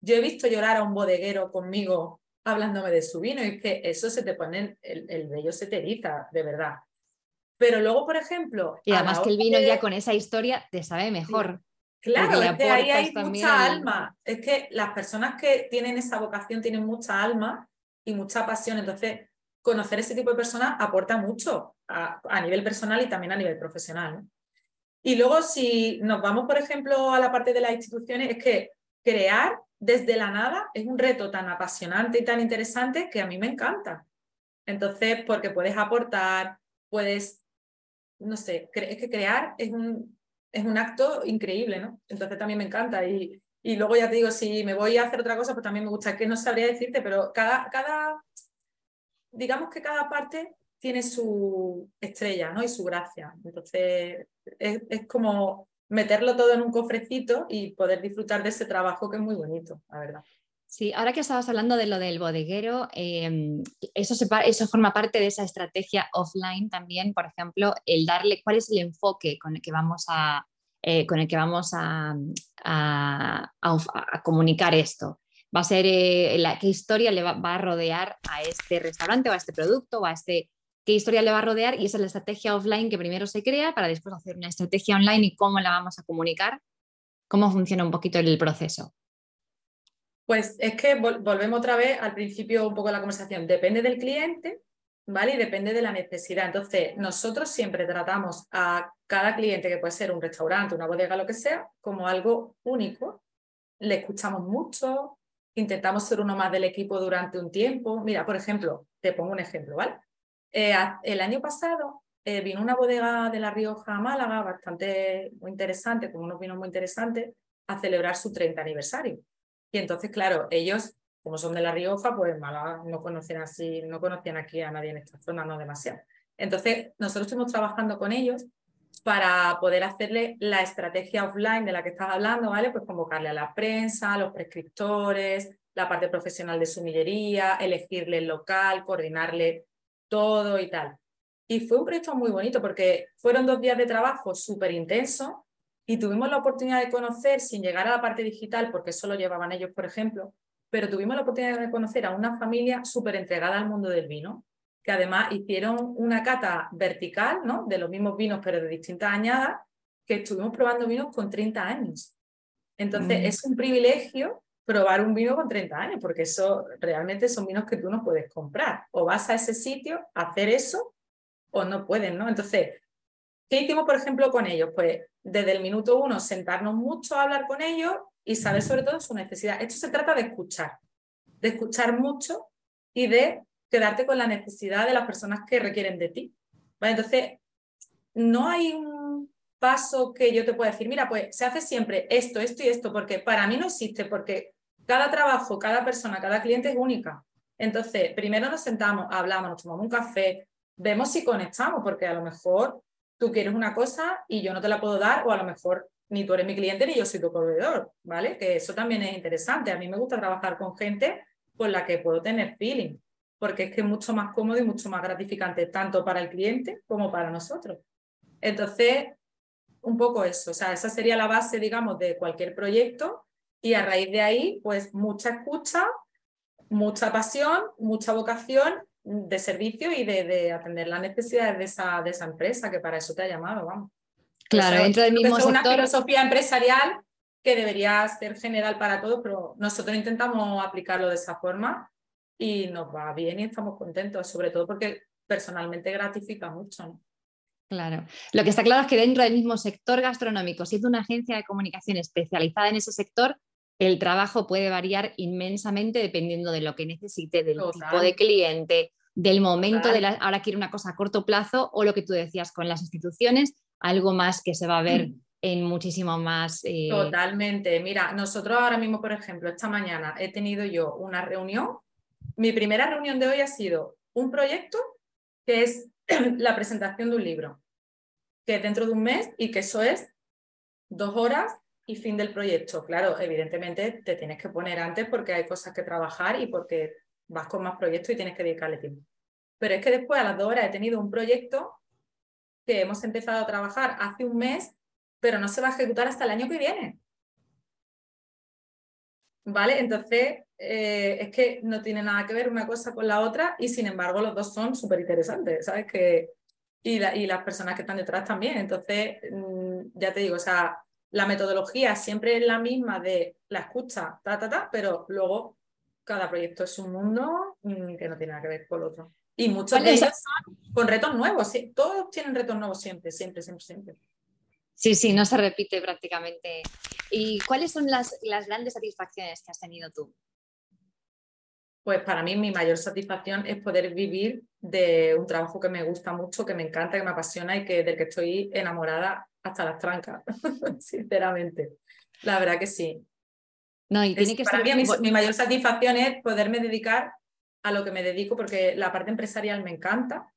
Yo he visto llorar a un bodeguero conmigo hablándome de su vino y es que eso se te pone, el, el vello se te eriza, de verdad. Pero luego, por ejemplo... Y además que el vino ya con esa historia te sabe mejor. Claro, es que ahí hay mucha alma. Es que las personas que tienen esa vocación tienen mucha alma y mucha pasión. Entonces, conocer ese tipo de personas aporta mucho a, a nivel personal y también a nivel profesional. Y luego, si nos vamos, por ejemplo, a la parte de las instituciones, es que crear desde la nada es un reto tan apasionante y tan interesante que a mí me encanta. Entonces, porque puedes aportar, puedes, no sé, es que crear es un, es un acto increíble, ¿no? Entonces también me encanta. Y, y luego ya te digo, si me voy a hacer otra cosa, pues también me gusta, que no sabría decirte, pero cada, cada, digamos que cada parte tiene su estrella, ¿no? Y su gracia. Entonces, es, es como meterlo todo en un cofrecito y poder disfrutar de ese trabajo que es muy bonito, la verdad. Sí, ahora que estabas hablando de lo del bodeguero, em, eso, eso forma parte de esa estrategia offline también, por ejemplo, el darle cuál es el enfoque con el que vamos a, eh, con el que vamos a, a, comunicar esto. Va a ser eh, la, qué historia le va, va, a rodear a este restaurante o a este producto o a este qué historia le va a rodear y esa es la estrategia offline que primero se crea para después hacer una estrategia online y cómo la vamos a comunicar, cómo funciona un poquito el proceso. Pues es que volvemos otra vez al principio un poco de la conversación. Depende del cliente, ¿vale? Y depende de la necesidad. Entonces, nosotros siempre tratamos a cada cliente, que puede ser un restaurante, una bodega, lo que sea, como algo único. Le escuchamos mucho, intentamos ser uno más del equipo durante un tiempo. Mira, por ejemplo, te pongo un ejemplo, ¿vale? Eh, el año pasado eh, vino una bodega de La Rioja a Málaga, bastante muy interesante, con unos vinos muy interesantes, a celebrar su 30 aniversario. Y entonces, claro, ellos, como son de La Rioja, pues Málaga no conocían así, no conocían aquí a nadie en esta zona, no demasiado. Entonces, nosotros estuvimos trabajando con ellos para poder hacerle la estrategia offline de la que estás hablando, ¿vale? Pues convocarle a la prensa, a los prescriptores, la parte profesional de sumillería, elegirle el local, coordinarle todo y tal. Y fue un proyecto muy bonito porque fueron dos días de trabajo súper intensos y tuvimos la oportunidad de conocer, sin llegar a la parte digital, porque eso lo llevaban ellos, por ejemplo, pero tuvimos la oportunidad de conocer a una familia súper entregada al mundo del vino, que además hicieron una cata vertical, ¿no? De los mismos vinos, pero de distintas añadas, que estuvimos probando vinos con 30 años. Entonces, mm. es un privilegio probar un vino con 30 años, porque eso realmente son vinos que tú no puedes comprar. O vas a ese sitio a hacer eso o no puedes, ¿no? Entonces, ¿qué hicimos, por ejemplo, con ellos? Pues desde el minuto uno, sentarnos mucho a hablar con ellos y saber sobre todo su necesidad. Esto se trata de escuchar, de escuchar mucho y de quedarte con la necesidad de las personas que requieren de ti. Entonces, no hay un paso que yo te pueda decir, mira, pues se hace siempre esto, esto y esto, porque para mí no existe, porque cada trabajo, cada persona, cada cliente es única. Entonces, primero nos sentamos, hablamos, nos tomamos un café, vemos si conectamos, porque a lo mejor tú quieres una cosa y yo no te la puedo dar, o a lo mejor ni tú eres mi cliente ni yo soy tu proveedor, ¿vale? Que eso también es interesante. A mí me gusta trabajar con gente con la que puedo tener feeling, porque es que es mucho más cómodo y mucho más gratificante, tanto para el cliente como para nosotros. Entonces, un poco eso, o sea, esa sería la base, digamos, de cualquier proyecto y a raíz de ahí, pues mucha escucha, mucha pasión, mucha vocación de servicio y de, atender las necesidades de esa, de esa empresa, que para eso te ha llamado, vamos. Claro, dentro del mismo sector. Es una filosofía empresarial que debería ser general para todos, pero nosotros intentamos aplicarlo de esa forma y nos va bien y estamos contentos, sobre todo porque personalmente gratifica mucho. ¿no? Claro. Lo que está claro es que dentro del mismo sector gastronómico, siendo una agencia de comunicación especializada en ese sector, el trabajo puede variar inmensamente dependiendo de lo que necesite, del tipo de cliente, del momento de la, ahora quiere una cosa a corto plazo o lo que tú decías con las instituciones, algo más que se va a ver mm. en muchísimo más. Eh, Totalmente. Mira, nosotros ahora mismo, por ejemplo, esta mañana he tenido yo una reunión. Mi primera reunión de hoy ha sido un proyecto que es [clears throat] la presentación de un libro, que es dentro de un mes y que eso es dos horas y fin del proyecto. Claro, evidentemente te tienes que poner antes porque hay cosas que trabajar y porque vas con más proyectos y tienes que dedicarle tiempo. Pero es que después a las dos horas he tenido un proyecto que hemos empezado a trabajar hace un mes, pero no se va a ejecutar hasta el año que viene. ¿Vale? Entonces, eh, es que no tiene nada que ver una cosa con la otra y sin embargo los dos son súper interesantes, ¿sabes? Que, y, y, las personas que están detrás también. Entonces, mm, ya te digo, o sea, la metodología siempre es la misma de la escucha, ta, ta, ta, pero luego cada proyecto es un mundo mm, que no tiene nada que ver con el otro. Y muchos de ellos son con retos nuevos, todos tienen retos nuevos siempre, siempre, siempre, siempre. Sí, sí, no se repite prácticamente. ¿Y cuáles son las, las grandes satisfacciones que has tenido tú? Pues para mí mi mayor satisfacción es poder vivir de un trabajo que me gusta mucho, que me encanta, que me apasiona y que del que estoy enamorada hasta las trancas, [laughs] sinceramente. La verdad que sí. No, y tiene que para mí mi, mayor satisfacción es poderme dedicar a lo que me dedico porque la parte empresarial me encanta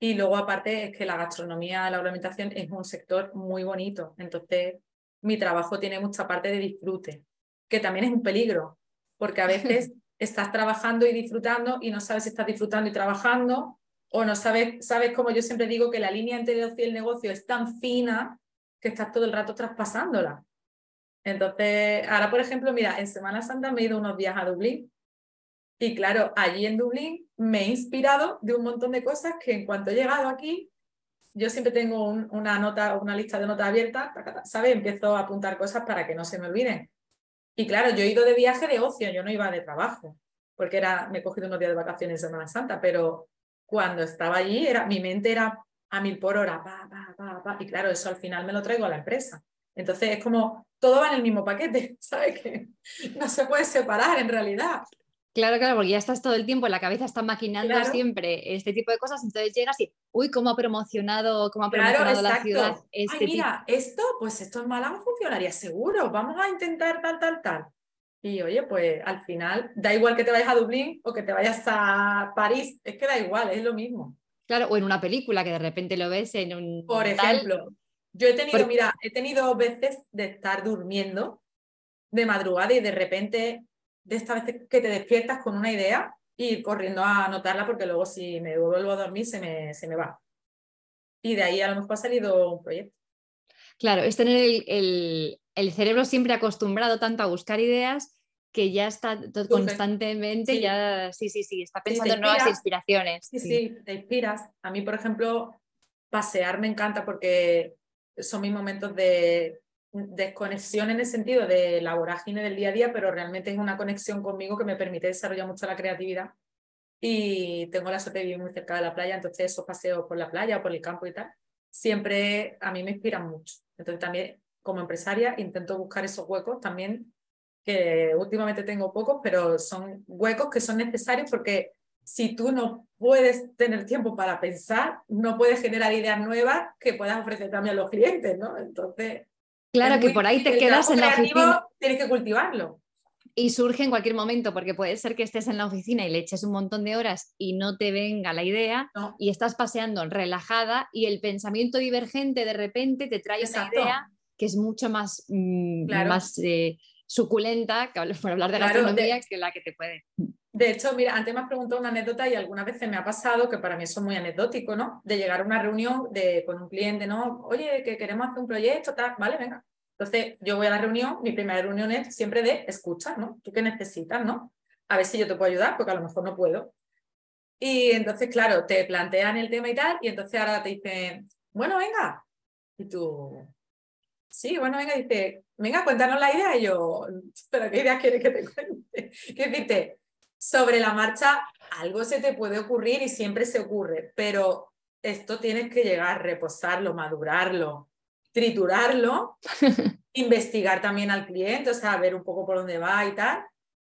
y luego aparte es que la gastronomía, la alimentación es un sector muy bonito. Entonces mi trabajo tiene mucha parte de disfrute, que también es un peligro porque a veces [laughs] estás trabajando y disfrutando y no sabes si estás disfrutando y trabajando o no sabes, sabes como yo siempre digo que la línea entre el ocio y el negocio es tan fina que estás todo el rato traspasándola. Entonces, ahora por ejemplo, mira, en Semana Santa me he ido unos días a Dublín y claro, allí en Dublín me he inspirado de un montón de cosas que en cuanto he llegado aquí, yo siempre tengo una nota, una lista de notas abierta, ¿sabes? Empiezo a apuntar cosas para que no se me olviden. Y claro, yo he ido de viaje de ocio, yo no iba de trabajo, porque era, me he cogido unos días de vacaciones en Semana Santa, pero cuando estaba allí, era, mi mente era a mil por hora, pa, pa, pa, pa, y claro, eso al final me lo traigo a la empresa. Entonces es como, todo va en el mismo paquete, [laughs] ¿sabes? Que no se puede separar en realidad. Claro, claro, porque ya estás todo el tiempo, la cabeza está maquinando siempre este tipo de cosas, entonces llegas y, uy, ¿cómo ha promocionado, cómo ha promocionado la ciudad? Este Ay, mira, esto, pues esto en Málaga funcionaría seguro, vamos a intentar tal, tal, tal. Y oye, pues al final, da igual que te vayas a Dublín o que te vayas a París, es que da igual, es lo mismo. Claro, o en una película que de repente lo ves en un... Por ejemplo, yo he tenido, mira, he tenido veces de estar durmiendo de madrugada y de repente de esta vez que te despiertas con una idea y corriendo a anotarla porque luego si me vuelvo a dormir se me, se me va. Y de ahí a lo mejor ha salido un proyecto. Claro, es tener el, el, cerebro siempre acostumbrado tanto a buscar ideas que ya está constantemente, ya sí, sí, sí, está pensando en nuevas inspiraciones. Sí, sí, te inspiras. A mí, por ejemplo, pasear me encanta porque son mis momentos de desconexión en el sentido de la vorágine del día a día, pero realmente es una conexión conmigo que me permite desarrollar mucho la creatividad. Y tengo la suerte de vivir muy cerca de la playa, entonces esos paseos por la playa o por el campo y tal, siempre a mí me inspiran mucho. Entonces también como empresaria intento buscar esos huecos también, que últimamente tengo pocos, pero son huecos que son necesarios porque si tú no puedes tener tiempo para pensar, no puedes generar ideas nuevas que puedas ofrecer también a los clientes, ¿no? Entonces, Claro, que por ahí te quedas en la oficina. Tienes que cultivarlo. Y surge en cualquier momento, porque puede ser que estés en la oficina y le eches un montón de horas y no te venga la idea y estás paseando relajada y el pensamiento divergente de repente te trae esa idea que es mucho más, mm, más eh, suculenta, por hablar de gastronomía, que la que te puede. De hecho, mira, antes me has preguntado una anécdota y algunas veces me ha pasado, que para mí eso es muy anecdótico, ¿no? De llegar a una reunión de, con un cliente, ¿no? Oye, que queremos hacer un proyecto, tal, vale, venga. Entonces, yo voy a la reunión, mi primera reunión es siempre de escuchar, ¿no? ¿Tú qué necesitas, no? A ver si yo te puedo ayudar, porque a lo mejor no puedo. Y entonces, claro, te plantean el tema y tal, y entonces ahora te dicen, bueno, venga. Y tú, sí, bueno, venga, dice, venga, cuéntanos la idea. Y yo, pero ¿qué idea quieres que te cuente? [laughs] Que decirte, sobre la marcha algo se te puede ocurrir y siempre se ocurre, pero esto tienes que llegar, reposarlo, madurarlo, triturarlo, [laughs] investigar también al cliente, o sea, ver un poco por dónde va y tal.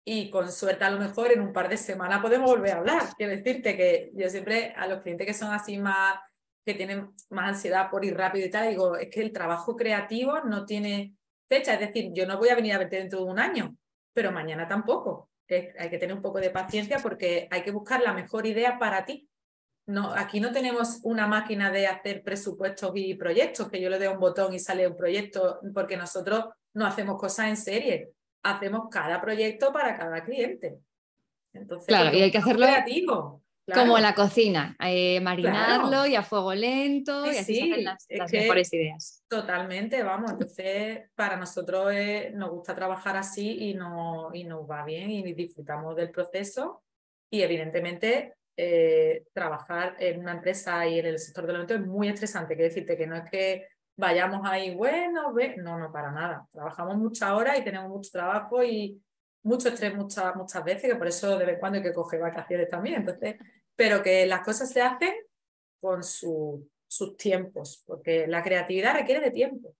Y con suerte a lo mejor en un par de semanas podemos volver a hablar. Quiero decirte que yo siempre a los clientes que son así más, que tienen más ansiedad por ir rápido y tal, digo, es que el trabajo creativo no tiene fecha, es decir, yo no voy a venir a verte dentro de un año, pero mañana tampoco. Hay que tener un poco de paciencia porque hay que buscar la mejor idea para ti. No, aquí no tenemos una máquina de hacer presupuestos y proyectos, que yo le doy un botón y sale un proyecto, porque nosotros no hacemos cosas en serie, hacemos cada proyecto para cada cliente. Entonces, claro, y hay que hacerlo creativo. Como en la cocina, eh, marinarlo y a fuego lento y así se las, mejores ideas. Totalmente, vamos. [laughs] Entonces, para nosotros nos gusta trabajar así y, no, y nos va bien y disfrutamos del proceso. Y evidentemente eh, trabajar en una empresa y en el sector del evento es muy estresante. Quiero decirte que no es que vayamos ahí, bueno, ve... no, no, para nada. Trabajamos muchas horas y tenemos mucho trabajo y mucho estrés muchas, muchas veces, que por eso de vez en cuando hay que coger vacaciones también. Entonces, pero que las cosas se hacen con sus tiempos, porque la creatividad requiere de tiempo.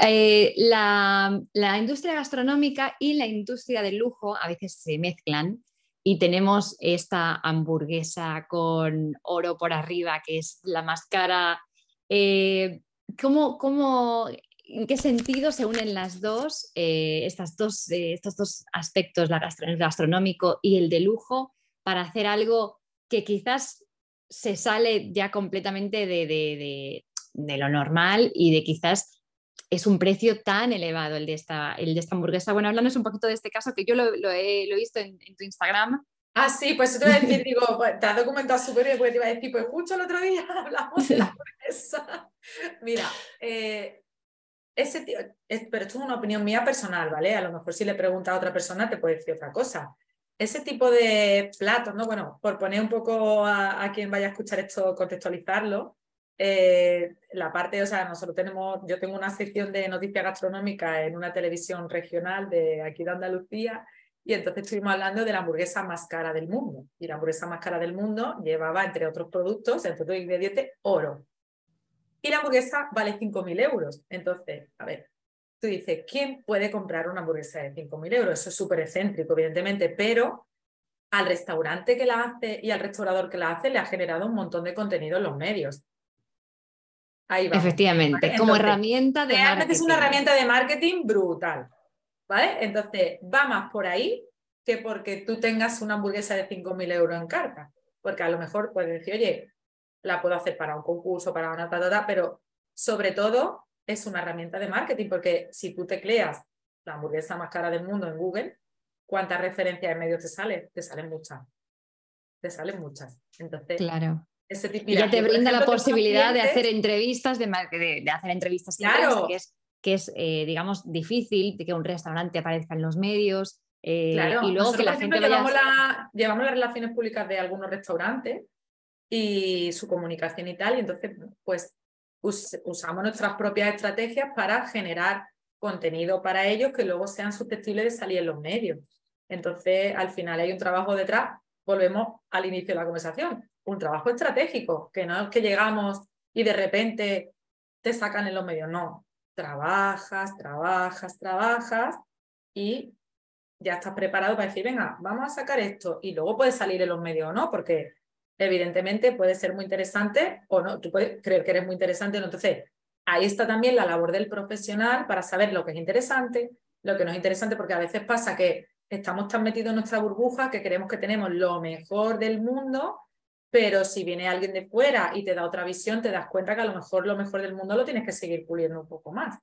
Eh, la, la, industria gastronómica y la industria del lujo a veces se mezclan y tenemos esta hamburguesa con oro por arriba, que es la más cara. Eh, ¿cómo, en qué sentido se unen las dos, eh, estas dos eh, estos dos aspectos, el gastronómico y el de lujo, para hacer algo que quizás se sale ya completamente de, de lo normal y de quizás es un precio tan elevado el de esta, el de esta hamburguesa. Bueno, háblanos un poquito de este caso que yo lo, he, visto en, tu Instagram. Ah, sí, pues te voy a decir, [laughs] digo, pues, te has documentado súper bien, porque te iba a decir, pues justo el otro día [laughs] hablamos de la hamburguesa. Mira, eh, ese tío, pero esto es una opinión mía personal, ¿vale? A lo mejor si le preguntas a otra persona te puede decir otra cosa. Ese tipo de platos, ¿no? Bueno, por poner un poco a, a quien vaya a escuchar esto, contextualizarlo, eh, la parte, o sea, nosotros tenemos, yo tengo una sección de noticias gastronómicas en una televisión regional de aquí de Andalucía y entonces estuvimos hablando de la hamburguesa más cara del mundo. Y la hamburguesa más cara del mundo llevaba, entre otros productos, entre otros ingredientes, oro. Y la hamburguesa vale 5.000 euros. Entonces, a ver, tú dices, ¿quién puede comprar una hamburguesa de 5.000 euros? Eso es súper excéntrico, evidentemente, pero al restaurante que la hace y al restaurador que la hace le ha generado un montón de contenido en los medios. Efectivamente, como herramienta de marketing. es una herramienta de marketing brutal, ¿vale? Entonces, va más por ahí que porque tú tengas una hamburguesa de 5.000 euros en carta. Porque a lo mejor puedes decir, oye, la puedo hacer para un concurso, para una tatata, pero sobre todo es una herramienta de marketing, porque si tú tecleas la hamburguesa más cara del mundo en Google, ¿cuántas referencias de medios te salen? Te salen muchas. Te salen muchas. Entonces, claro y ya te brinda la posibilidad de hacer entrevistas, de, hacer entrevistas claro. que es, que es eh, digamos, difícil de que un restaurante aparezca en los medios. Eh, y luego que la gente llevamos, llevamos las relaciones públicas de algunos restaurantes y su comunicación y tal, y entonces pues usamos nuestras propias estrategias para generar contenido para ellos que luego sean susceptibles de salir en los medios. Entonces, al final hay un trabajo detrás, volvemos al inicio de la conversación. Un trabajo estratégico, que no es que llegamos y de repente te sacan en los medios, no, trabajas, trabajas, trabajas y ya estás preparado para decir, venga, vamos a sacar esto y luego puedes salir en los medios o no, porque evidentemente puede ser muy interesante o no, tú puedes creer que eres muy interesante, ¿no? entonces ahí está también la labor del profesional para saber lo que es interesante, lo que no es interesante, porque a veces pasa que estamos tan metidos en nuestra burbuja que creemos que tenemos lo mejor del mundo pero si viene alguien de fuera y te da otra visión, te das cuenta que a lo mejor lo mejor del mundo lo tienes que seguir puliendo un poco más.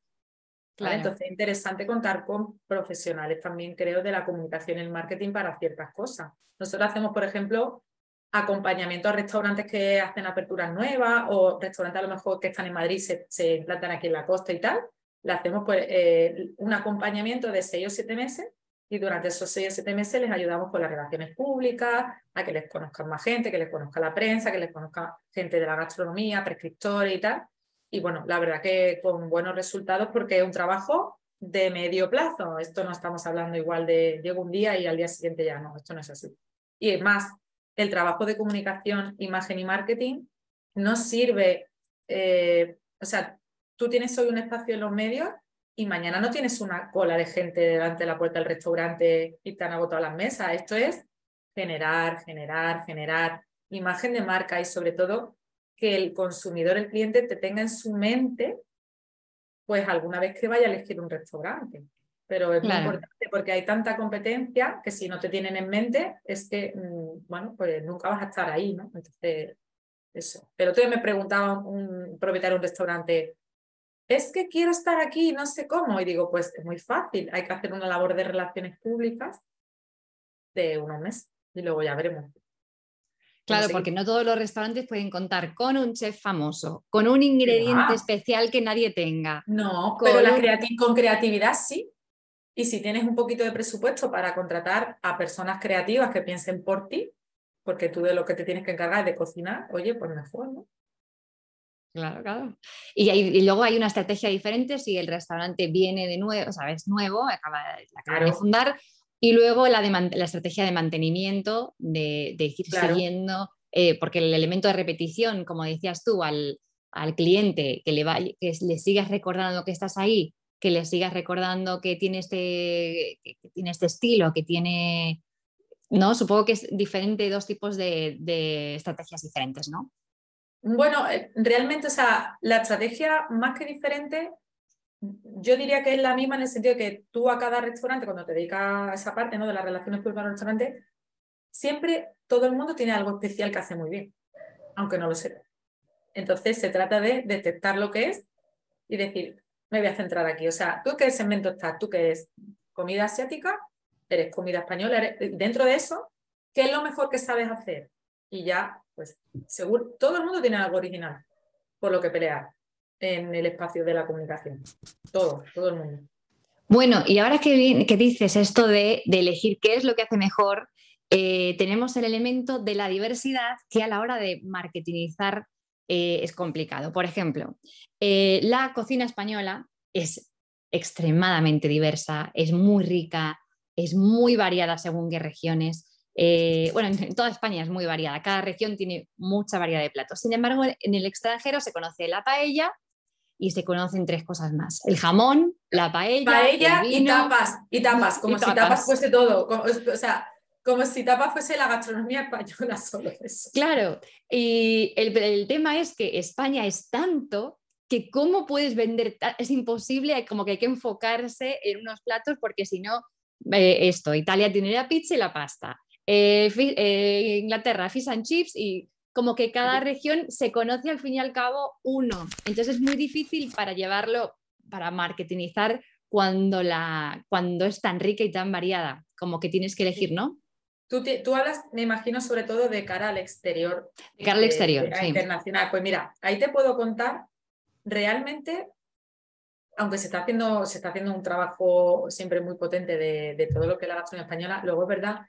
Entonces es interesante contar con profesionales también, creo, de la comunicación y el marketing para ciertas cosas. Nosotros hacemos, por ejemplo, acompañamiento a restaurantes que hacen aperturas nuevas o restaurantes a lo mejor que están en Madrid, se, se implantan aquí en la costa y tal. Le hacemos pues, eh, un acompañamiento de seis o siete meses y durante esos seis o siete meses les ayudamos con las relaciones públicas, a que les conozcan más gente, que les conozca la prensa, que les conozca gente de la gastronomía, prescriptores y tal. Y bueno, la verdad que con buenos resultados porque es un trabajo de medio plazo. Esto no estamos hablando igual de llego un día y al día siguiente ya no, esto no es así. Y es más, el trabajo de comunicación, imagen y marketing no sirve, eh, o sea, tú tienes hoy un espacio en los medios y mañana no tienes una cola de gente delante de la puerta del restaurante y te han agotado las mesas. Esto es generar, generar, generar imagen de marca y sobre todo que el consumidor, el cliente, te tenga en su mente, pues alguna vez que vaya a elegir un restaurante. Pero es muy importante porque hay tanta competencia que si no te tienen en mente, es que, mm, bueno, pues nunca vas a estar ahí, ¿no? Entonces, eso. Pero tú me preguntaba un propietario de un restaurante, es que quiero estar aquí, no sé cómo. Y digo, pues es muy fácil, hay que hacer una labor de relaciones públicas de unos meses y luego ya veremos. Claro, porque no todos los restaurantes pueden contar con un chef famoso, con un ingrediente especial que nadie tenga. No, pero la con creatividad sí. Y si tienes un poquito de presupuesto para contratar a personas creativas que piensen por ti, porque tú de lo que te tienes que encargar es de cocinar, oye, pues mejor, ¿no? Claro, claro. Y, luego hay una estrategia diferente si el restaurante viene de nuevo, sabes, nuevo, acaba, acaba de fundar, y luego la, la estrategia de mantenimiento, de, ir siguiendo, eh, porque el elemento de repetición, como decías tú, al, al cliente, que le, va, que le sigas recordando que estás ahí, que le sigas recordando que tiene este, que tiene este estilo, que tiene... ¿no? Supongo que es diferente, dos tipos de, de estrategias diferentes, ¿no? Bueno, eh, realmente, o sea, la estrategia más que diferente yo diría que es la misma en el sentido de que tú a cada restaurante, cuando te dedicas a esa parte ¿no? de las relaciones públicas el restaurante, siempre todo el mundo tiene algo especial que hace muy bien, aunque no lo sepa. Entonces se trata de detectar lo que es y decir, me voy a centrar aquí. O sea, tú qué segmento estás, tú que eres comida asiática, eres comida española, dentro de eso, ¿qué es lo mejor que sabes hacer? Y ya, pues, seguro, todo el mundo tiene algo original por lo que pelear en el espacio de la comunicación. Todo, todo el mundo. Bueno, y ahora que, que dices esto de, elegir qué es lo que hace mejor, eh, tenemos el elemento de la diversidad que a la hora de marketingizar eh, es complicado. Por ejemplo, eh, la cocina española es extremadamente diversa, es muy rica, es muy variada según qué regiones. bueno, en toda España es muy variada, cada región tiene mucha variedad de platos. Sin embargo, en el extranjero se conoce la paella, y se conocen tres cosas más. El jamón, la paella, paella y tapas, y tapas, como si tapas. fuese todo, o sea, como si tapas fuese la gastronomía española [laughs] solo eso. Claro, y el, tema es que España es tanto que cómo puedes vender, es imposible, como que hay que enfocarse en unos platos porque si no, eh, esto, Italia tiene la pizza y la pasta, eh, eh, Inglaterra, fish and chips y como que cada región se conoce al fin y al cabo uno. Entonces es muy difícil para llevarlo, para marketingizar cuando, la, cuando es tan rica y tan variada, como que tienes que elegir, ¿no? Tú, tú hablas, me imagino, sobre todo de cara al exterior. De cara al exterior, sí. Internacional. Pues mira, ahí te puedo contar, realmente, aunque se está haciendo, se está haciendo un trabajo siempre muy potente de, de todo lo que es la gastronomía española, luego es verdad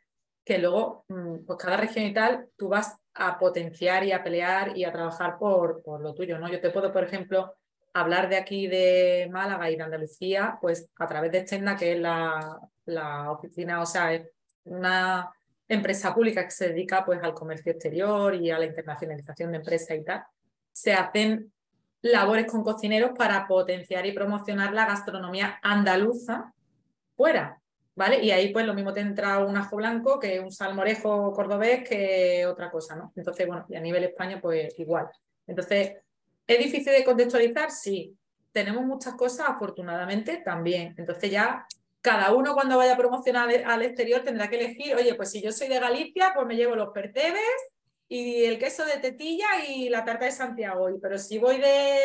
que luego, mm, pues cada región y tal, tú vas a potenciar y a pelear y a trabajar por, por lo tuyo, ¿no? Yo te puedo, por ejemplo, hablar de aquí de Málaga y de Andalucía, pues a través de Extenda, que es la, la oficina, o sea, es una empresa pública que se dedica pues al comercio exterior y a la internacionalización de empresas y tal, se hacen labores con cocineros para potenciar y promocionar la gastronomía andaluza fuera. ¿vale? Y ahí pues lo mismo te entra un ajo blanco que un salmorejo cordobés que otra cosa, ¿no? Entonces, bueno, y a nivel España pues igual. Entonces, ¿es difícil de contextualizar? Sí. Tenemos muchas cosas, afortunadamente, también. Entonces ya cada uno cuando vaya a promocionar al exterior tendrá que elegir, oye, pues si yo soy de Galicia, pues me llevo los percebes y el queso de tetilla y la tarta de Santiago. Pero si voy de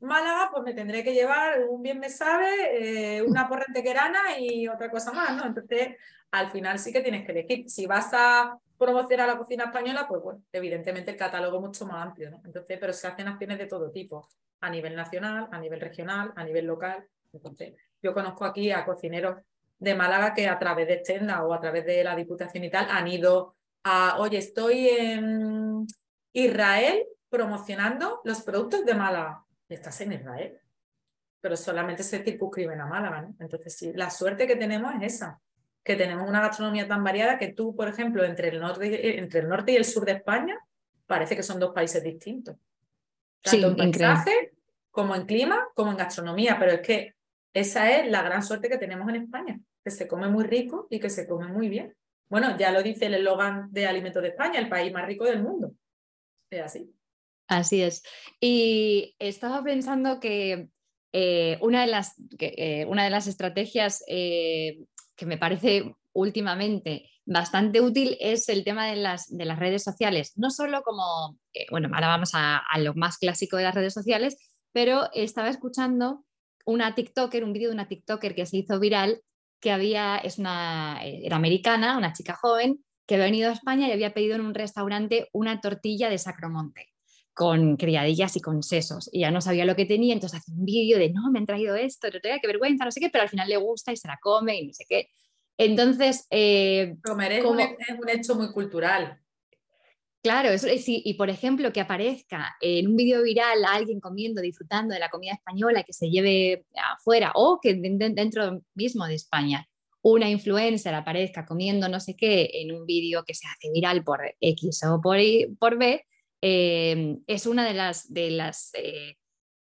Málaga, pues me tendré que llevar un bien me sabe, eh, una porrente querana y otra cosa más, ¿no? Entonces, al final sí que tienes que elegir. Si vas a promocionar la cocina española, pues bueno, evidentemente el catálogo es mucho más amplio, ¿no? Entonces, pero se hacen acciones de todo tipo, a nivel nacional, a nivel regional, a nivel local. Entonces, yo conozco aquí a cocineros de Málaga que a través de Estenda o a través de la Diputación y tal han ido a, oye, estoy en Israel promocionando los productos de Málaga estás en Israel, pero solamente se circunscriben a Málaga. ¿no? Entonces, sí, la suerte que tenemos es esa, que tenemos una gastronomía tan variada que tú, por ejemplo, entre el norte, entre el norte y el sur de España, parece que son dos países distintos. Tanto en paisaje, como en clima, como en gastronomía, pero es que esa es la gran suerte que tenemos en España, que se come muy rico y que se come muy bien. Bueno, ya lo dice el eslogan de Alimentos de España, el país más rico del mundo. Es así. Así es. Y estaba pensando que eh, una, de las, eh, una, de las, estrategias eh, que me parece últimamente bastante útil es el tema de las, de las redes sociales. No solo como, bueno, ahora vamos a, lo más clásico de las redes sociales, pero estaba escuchando una TikToker, un vídeo de una TikToker que se hizo viral, que había, es una, era americana, una chica joven, que había venido a España y había pedido en un restaurante una tortilla de Sacromonte con criadillas y con sesos. Y ya no sabía lo que tenía, entonces hace un vídeo de, no, me han traído esto, no tengo que vergüenza, no sé qué, pero al final le gusta y se la come y no sé qué. Entonces... Eh, Comer es, un, hecho muy cultural. Claro, eso, y, y por ejemplo que aparezca en un vídeo viral alguien comiendo, disfrutando de la comida española que se lleve afuera o que dentro mismo de España una influencer aparezca comiendo no sé qué en un vídeo que se hace viral por X o por, por B, Em, es una de las, de las, eh,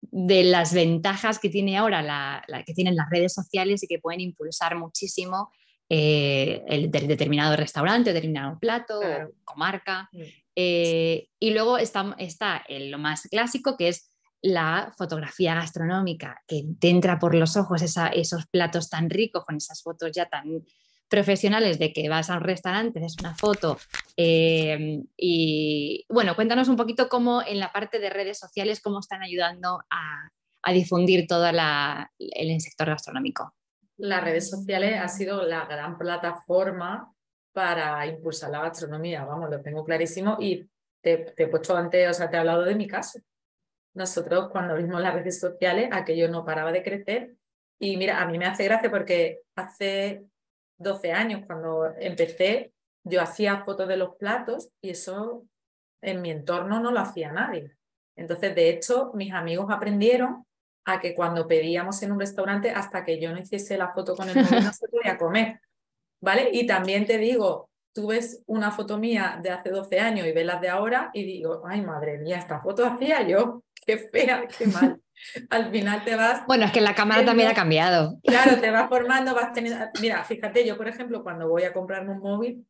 de las ventajas que tiene ahora la, que tienen las redes sociales y que pueden impulsar muchísimo eh, el determinado restaurante, determinado plato, comarca. Mm. Eh, y luego está, está lo más clásico, que es la fotografía gastronómica, que te entra por los ojos esos platos tan ricos, con esas fotos ya tan, profesionales de que vas a un restaurante, es una foto. Eh, y bueno, cuéntanos un poquito cómo en la parte de redes sociales, cómo están ayudando a, difundir todo el sector gastronómico. Las redes sociales ha sido la gran plataforma para impulsar la gastronomía, vamos, lo tengo clarísimo y te, he puesto antes, o sea, te he hablado de mi caso. Nosotros cuando vimos las redes sociales, aquello no paraba de crecer y mira, a mí me hace gracia porque hace 12 años, cuando empecé, yo hacía fotos de los platos y eso en mi entorno no lo hacía nadie. Entonces, de hecho, mis amigos aprendieron a que cuando pedíamos en un restaurante, hasta que yo no hiciese la foto con el móvil, no se podía comer. ¿Vale? Y también te digo, tú ves una foto mía de hace 12 años y ves las de ahora y digo, ay, madre mía, esta foto hacía yo, qué fea, qué mal. Al final te vas... Bueno, es que la cámara también ha cambiado. Claro, te vas formando, vas teniendo... Mira, fíjate, yo por ejemplo, cuando voy a comprarme un móvil,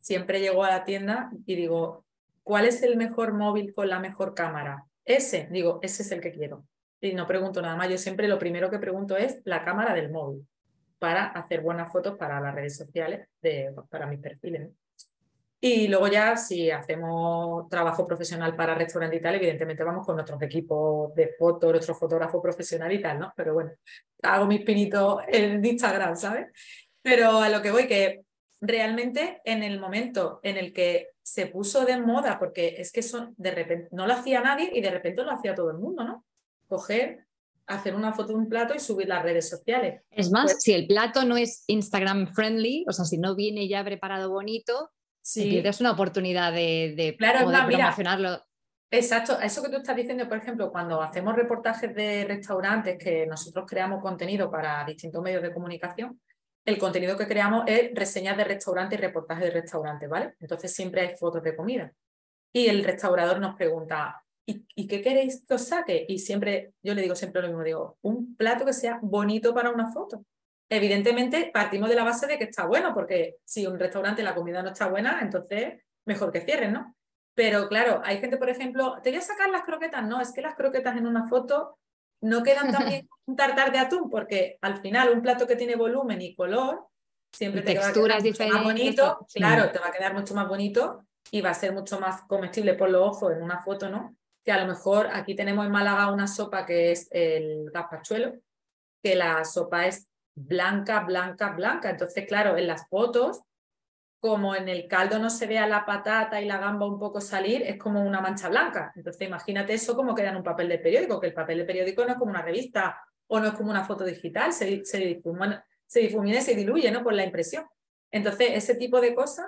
siempre llego a la tienda y digo, ¿cuál es el mejor móvil con la mejor cámara? Ese, digo, ese es el que quiero. Y no pregunto nada más, yo siempre lo primero que pregunto es la cámara del móvil para hacer buenas fotos para las redes sociales, de, para mis perfiles. Y luego ya si hacemos trabajo profesional para restaurante y tal, evidentemente vamos con nuestros equipos de foto, nuestro fotógrafo profesional y tal, ¿no? Pero bueno, hago mis pinitos en Instagram, ¿sabes? Pero a lo que voy, que realmente en el momento en el que se puso de moda, porque es que son, de repente, no lo hacía nadie y de repente lo hacía todo el mundo, ¿no? Coger, hacer una foto de un plato y subir las redes sociales. Es más, pues si el plato no es Instagram friendly, o sea, si no viene ya preparado bonito, Sí. es una oportunidad de, claro, promocionarlo. exacto, eso que tú estás diciendo, por ejemplo, cuando hacemos reportajes de restaurantes, que nosotros creamos contenido para distintos medios de comunicación, el contenido que creamos es reseñas de restaurantes y reportajes de restaurantes, ¿vale? Entonces siempre hay fotos de comida. Y el restaurador nos pregunta, ¿y, ¿y qué queréis que os saque? Y siempre, yo le digo siempre lo mismo, digo, un plato que sea bonito para una foto evidentemente partimos de la base de que está bueno, porque si un restaurante la comida no está buena, entonces mejor que cierren, ¿no? Pero claro, hay gente, por ejemplo, te voy a sacar las croquetas, no, es que las croquetas en una foto no quedan tan bien [laughs] un tartar de atún, porque al final un plato que tiene volumen y color siempre te texturas va a quedar más bonito, claro, te va a quedar mucho más bonito y va a ser mucho más comestible por los ojos en una foto, ¿no? Que a lo mejor aquí tenemos en Málaga una sopa que es el gazpachuelo, que la sopa es blanca, blanca, blanca. Entonces, claro, en las fotos, como en el caldo no se vea la patata y la gamba un poco salir, es como una mancha blanca. Entonces, imagínate eso como queda en un papel de periódico, que el papel de periódico no es como una revista o no es como una foto digital, se, se, difumina, se y se diluye ¿no? por la impresión. Entonces, ese tipo de cosas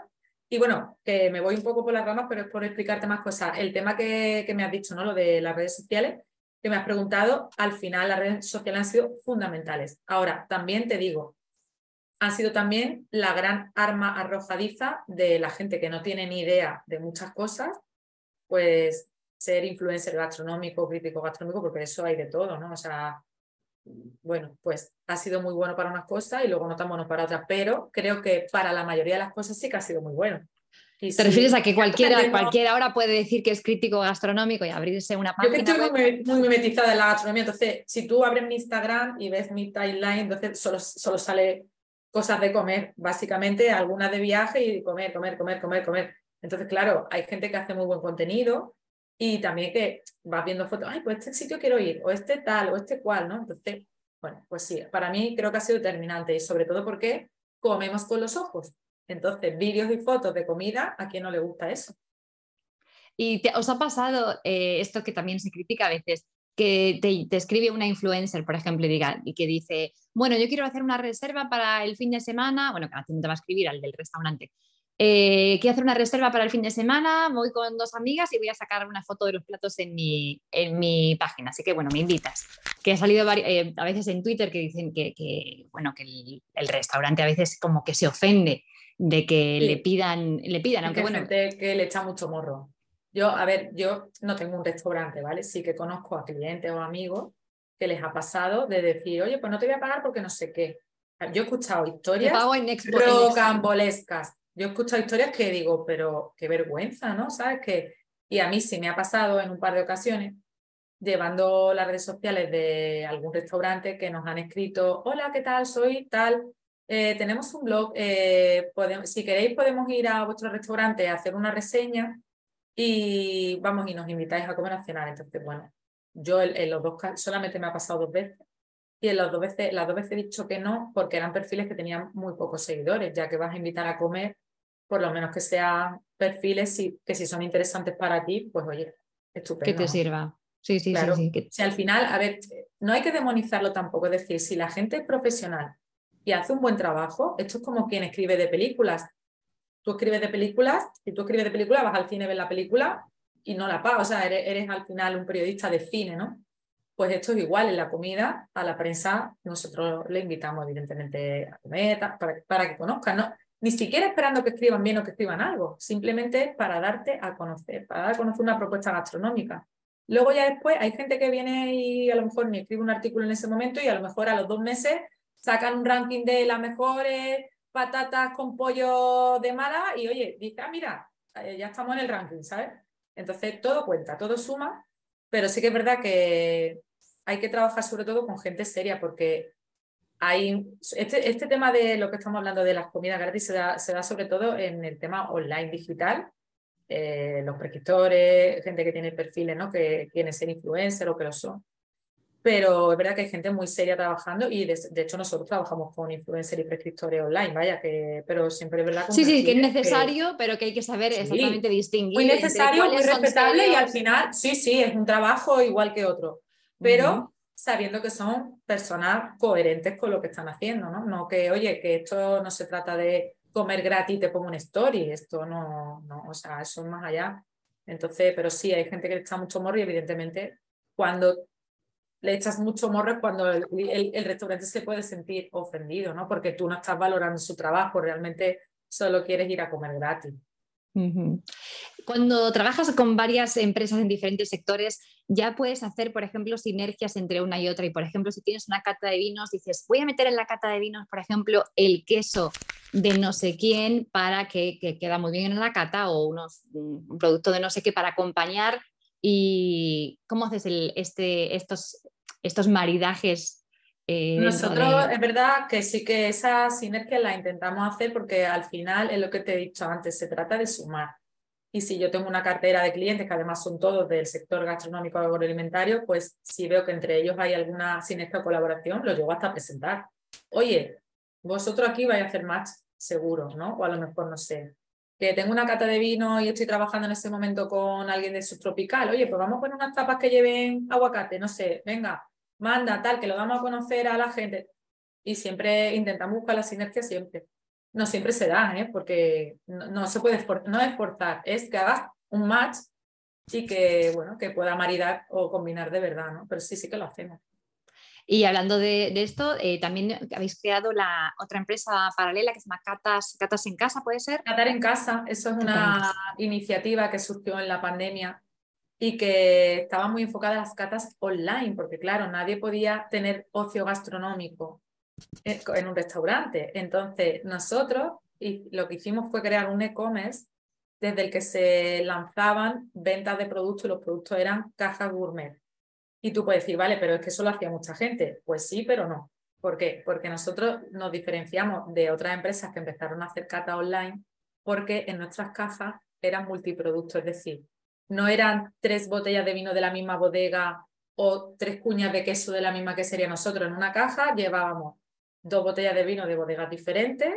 y bueno, que me voy un poco por las ramas, pero es por explicarte más cosas. El tema que, que, me has dicho, ¿no? Lo de las redes sociales, que me has preguntado, al final las redes sociales han sido fundamentales. Ahora, también te digo, han sido también la gran arma arrojadiza de la gente que no tiene ni idea de muchas cosas, pues ser influencer gastronómico, crítico gastronómico, porque eso hay de todo, ¿no? O sea, bueno, pues ha sido muy bueno para unas cosas y luego no tan bueno para otras, pero creo que para la mayoría de las cosas sí que ha sido muy bueno. ¿Te refieres a que cualquiera, cualquiera ahora puede decir que es crítico gastronómico y abrirse una página? Yo que estoy muy, muy, mimetizada en la gastronomía, entonces si tú abres mi Instagram y ves mi timeline, entonces solo, solo sale cosas de comer, básicamente algunas de viaje y comer, comer, comer, comer, comer. Entonces, claro, hay gente que hace muy buen contenido y también que vas viendo fotos, ay, pues este sitio quiero ir, o este tal, o este cual, ¿no? Entonces, bueno, pues sí, para mí creo que ha sido determinante y sobre todo porque comemos con los ojos. Entonces, vídeos y fotos de comida, ¿a quién no le gusta eso? ¿Y os ha pasado eh, esto que también se critica a veces? Que te, escribe una influencer, por ejemplo, y, diga, y que dice, bueno, yo quiero hacer una reserva para el fin de semana, bueno, que te va a escribir al del restaurante, eh, quiero hacer una reserva para el fin de semana, voy con dos amigas y voy a sacar una foto de los platos en mi, en mi página. Así que bueno, me invitas. Que ha salido eh, a veces en Twitter que dicen que, bueno, que el, restaurante a veces como que se ofende de que le pidan, le pidan, aunque bueno. Gente que le echa mucho morro. Yo, a ver, yo no tengo un restaurante, ¿vale? Sí que conozco a clientes o amigos que les ha pasado de decir, oye, pues no te voy a pagar porque no sé qué. Yo he escuchado historias rocambolescas yo he escuchado historias que digo, pero qué vergüenza, ¿no? ¿Sabes? Que, y a mí sí me ha pasado en un par de ocasiones, llevando las redes sociales de algún restaurante que nos han escrito, hola, ¿qué tal? Soy tal, eh, tenemos un blog, eh, si queréis podemos ir a vuestro restaurante a hacer una reseña y vamos y nos invitáis a comer a cenar. Entonces, bueno, yo en, los dos solamente me ha pasado dos veces y en las dos veces, las dos veces he dicho que no porque eran perfiles que tenían muy pocos seguidores, ya que vas a invitar a comer por lo menos que sean perfiles que si son interesantes para ti, pues oye, estupendo. Que te sirva. Sí, sí, sí. Si al final, a ver, no hay que demonizarlo tampoco, es decir, si la gente es profesional y hace un buen trabajo, esto es como quien escribe de películas. Tú escribes de películas, si tú escribes de películas, vas al cine, ves la película y no la pagas, o sea, eres, al final un periodista de cine, ¿no? Pues esto es igual en la comida, a la prensa nosotros le invitamos evidentemente a comer, para, para que conozcan, ¿no? Ni siquiera esperando que escriban bien o que escriban algo, simplemente para darte a conocer, para dar a conocer una propuesta gastronómica. Luego ya después hay gente que viene y a lo mejor ni escribe un artículo en ese momento y a lo mejor a los dos meses sacan un ranking de las mejores patatas con pollo de mala y oye, dice, ah, mira, eh, ya estamos en el ranking, ¿sabes? Entonces todo cuenta, todo suma, pero sí que es verdad que hay que trabajar sobre todo con gente seria porque hay, este, este, tema de lo que estamos hablando de las comidas gratis se da, se da sobre todo en el tema online digital. Eh, los prescriptores, gente que tiene perfiles, ¿no? que quieren ser influencer o que lo son. Pero es verdad que hay gente muy seria trabajando y de, hecho nosotros trabajamos con influencers y prescriptores online, vaya, que, pero siempre es verdad. Sí, sí, que es necesario, pero que hay que saber exactamente distinguir. Muy necesario, muy respetable y al final, sí, sí, es un trabajo igual que otro. Pero sabiendo que son personas coherentes con lo que están haciendo, ¿no? No que, oye, que esto no se trata de comer gratis y te pongo una story, esto no, no, o sea, eso es más allá. Entonces, pero sí, hay gente que le echa mucho morro y evidentemente cuando le echas mucho morro es cuando el, el, restaurante se puede sentir ofendido, ¿no? Porque tú no estás valorando su trabajo, realmente solo quieres ir a comer gratis. Cuando trabajas con varias empresas en diferentes sectores, ya puedes hacer, por ejemplo, sinergias entre una y otra. Y, por ejemplo, si tienes una cata de vinos, dices, voy a meter en la cata de vinos, por ejemplo, el queso de no sé quién para que, queda muy bien en la cata o unos, un producto de no sé qué para acompañar. ¿Y cómo haces este, estos, estos maridajes eh, Nosotros es verdad que sí que esa sinergia la intentamos hacer porque al final es lo que te he dicho antes, se trata de sumar. Y si yo tengo una cartera de clientes, que además son todos del sector gastronómico agroalimentario, pues si veo que entre ellos hay alguna sinestra colaboración, lo llevo hasta presentar. Oye, vosotros aquí vais a hacer match seguro, ¿no? O a lo mejor no sé. Que tengo una cata de vino y estoy trabajando en ese momento con alguien de subtropical. Oye, pues vamos a poner unas tapas que lleven aguacate, no sé, venga, manda tal, que lo vamos a conocer a la gente. Y siempre intentamos buscar la sinergia siempre no siempre se da, ¿eh? porque no, se puede no es forzar, es que hagas un match y que, bueno, que pueda maridar o combinar de verdad, ¿no? Pero sí, sí que lo hacemos. Y hablando de, esto, eh, también habéis creado la otra empresa paralela que se llama Catas, Catas en Casa, ¿puede ser? Catar en Casa, eso es una iniciativa que surgió en la pandemia y que estaba muy enfocada en las catas online, porque claro, nadie podía tener ocio gastronómico en un restaurante. Entonces, nosotros y lo que hicimos fue crear un e-commerce desde el que se lanzaban ventas de productos y los productos eran cajas gourmet. Y tú puedes decir, vale, pero es que eso lo hacía mucha gente. Pues sí, pero no. ¿Por qué? Porque nosotros nos diferenciamos de otras empresas que empezaron a hacer cata online porque en nuestras cajas eran multiproductos, es decir, no eran tres botellas de vino de la misma bodega o tres cuñas de queso de la misma que sería nosotros. En una caja llevábamos dos botellas de vino de bodegas diferentes,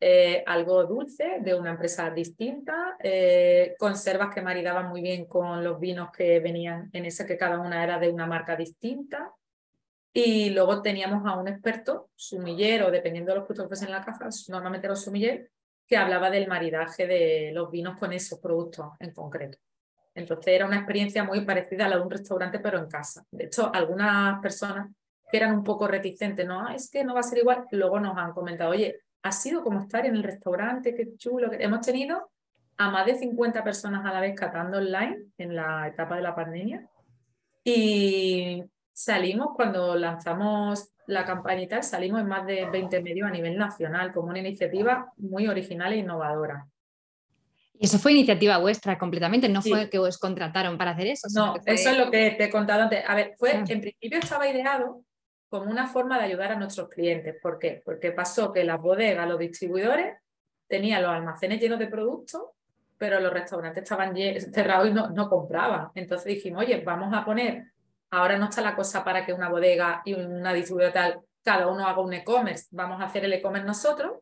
eh, algo dulce de una empresa distinta, eh, conservas que maridaban muy bien con los vinos que venían en ese, que cada una era de una marca distinta. Y luego teníamos a un experto, sumillero, dependiendo de los productos que fuesen en la caja, normalmente los sumiller, que hablaba del maridaje de los vinos con esos productos en concreto. Entonces era una experiencia muy parecida a la de un restaurante, pero en casa. De hecho, algunas personas eran un poco reticentes, no, ah, es que no va a ser igual, luego nos han comentado, oye, ha sido como estar en el restaurante, qué chulo. Hemos tenido a más de 50 personas a la vez catando online en la etapa de la pandemia y salimos cuando lanzamos la campaña y tal, salimos en más de 20 medios a nivel nacional como una iniciativa muy original e innovadora. Y eso fue iniciativa vuestra completamente, no fue que os contrataron para hacer eso. No, eso es lo que te he contado antes. A ver, fue, en principio estaba ideado como una forma de ayudar a nuestros clientes. ¿Por qué? Porque pasó que las bodegas, los distribuidores, tenían los almacenes llenos de productos, pero los restaurantes estaban cerrados y no, no compraban. Entonces dijimos, oye, vamos a poner, ahora no está la cosa para que una bodega y una distribuidora tal, cada uno haga un e-commerce, vamos a hacer el e-commerce nosotros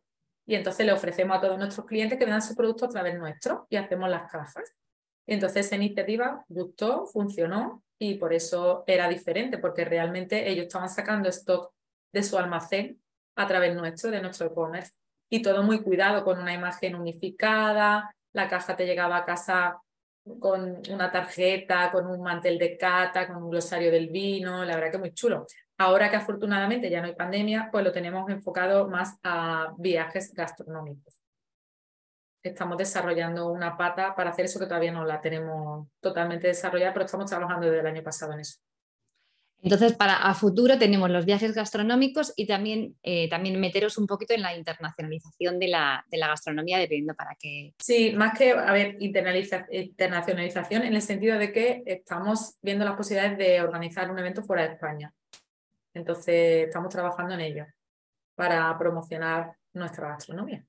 y entonces le ofrecemos a todos nuestros clientes que vendan sus productos a través nuestro y hacemos las cajas. Y entonces esa iniciativa gustó, funcionó y por eso era diferente, porque realmente ellos estaban sacando stock de su almacén a través nuestro, de nuestro e-commerce. Y todo muy cuidado, con una imagen unificada, la caja te llegaba a casa con una tarjeta, con un mantel de cata, con un glosario del vino, la verdad que muy chulo. Ahora que afortunadamente ya no hay pandemia, pues lo tenemos enfocado más a viajes gastronómicos estamos desarrollando una pata para hacer eso que todavía no la tenemos totalmente desarrollada, pero estamos trabajando desde el año pasado en eso. Entonces, para a futuro tenemos los viajes gastronómicos y también, eh, también meteros un poquito en la internacionalización de la, de la gastronomía, dependiendo para qué. Sí, más que, a ver, internacionalización en el sentido de que estamos viendo las posibilidades de organizar un evento fuera de España. Entonces, estamos trabajando en ello para promocionar nuestra gastronomía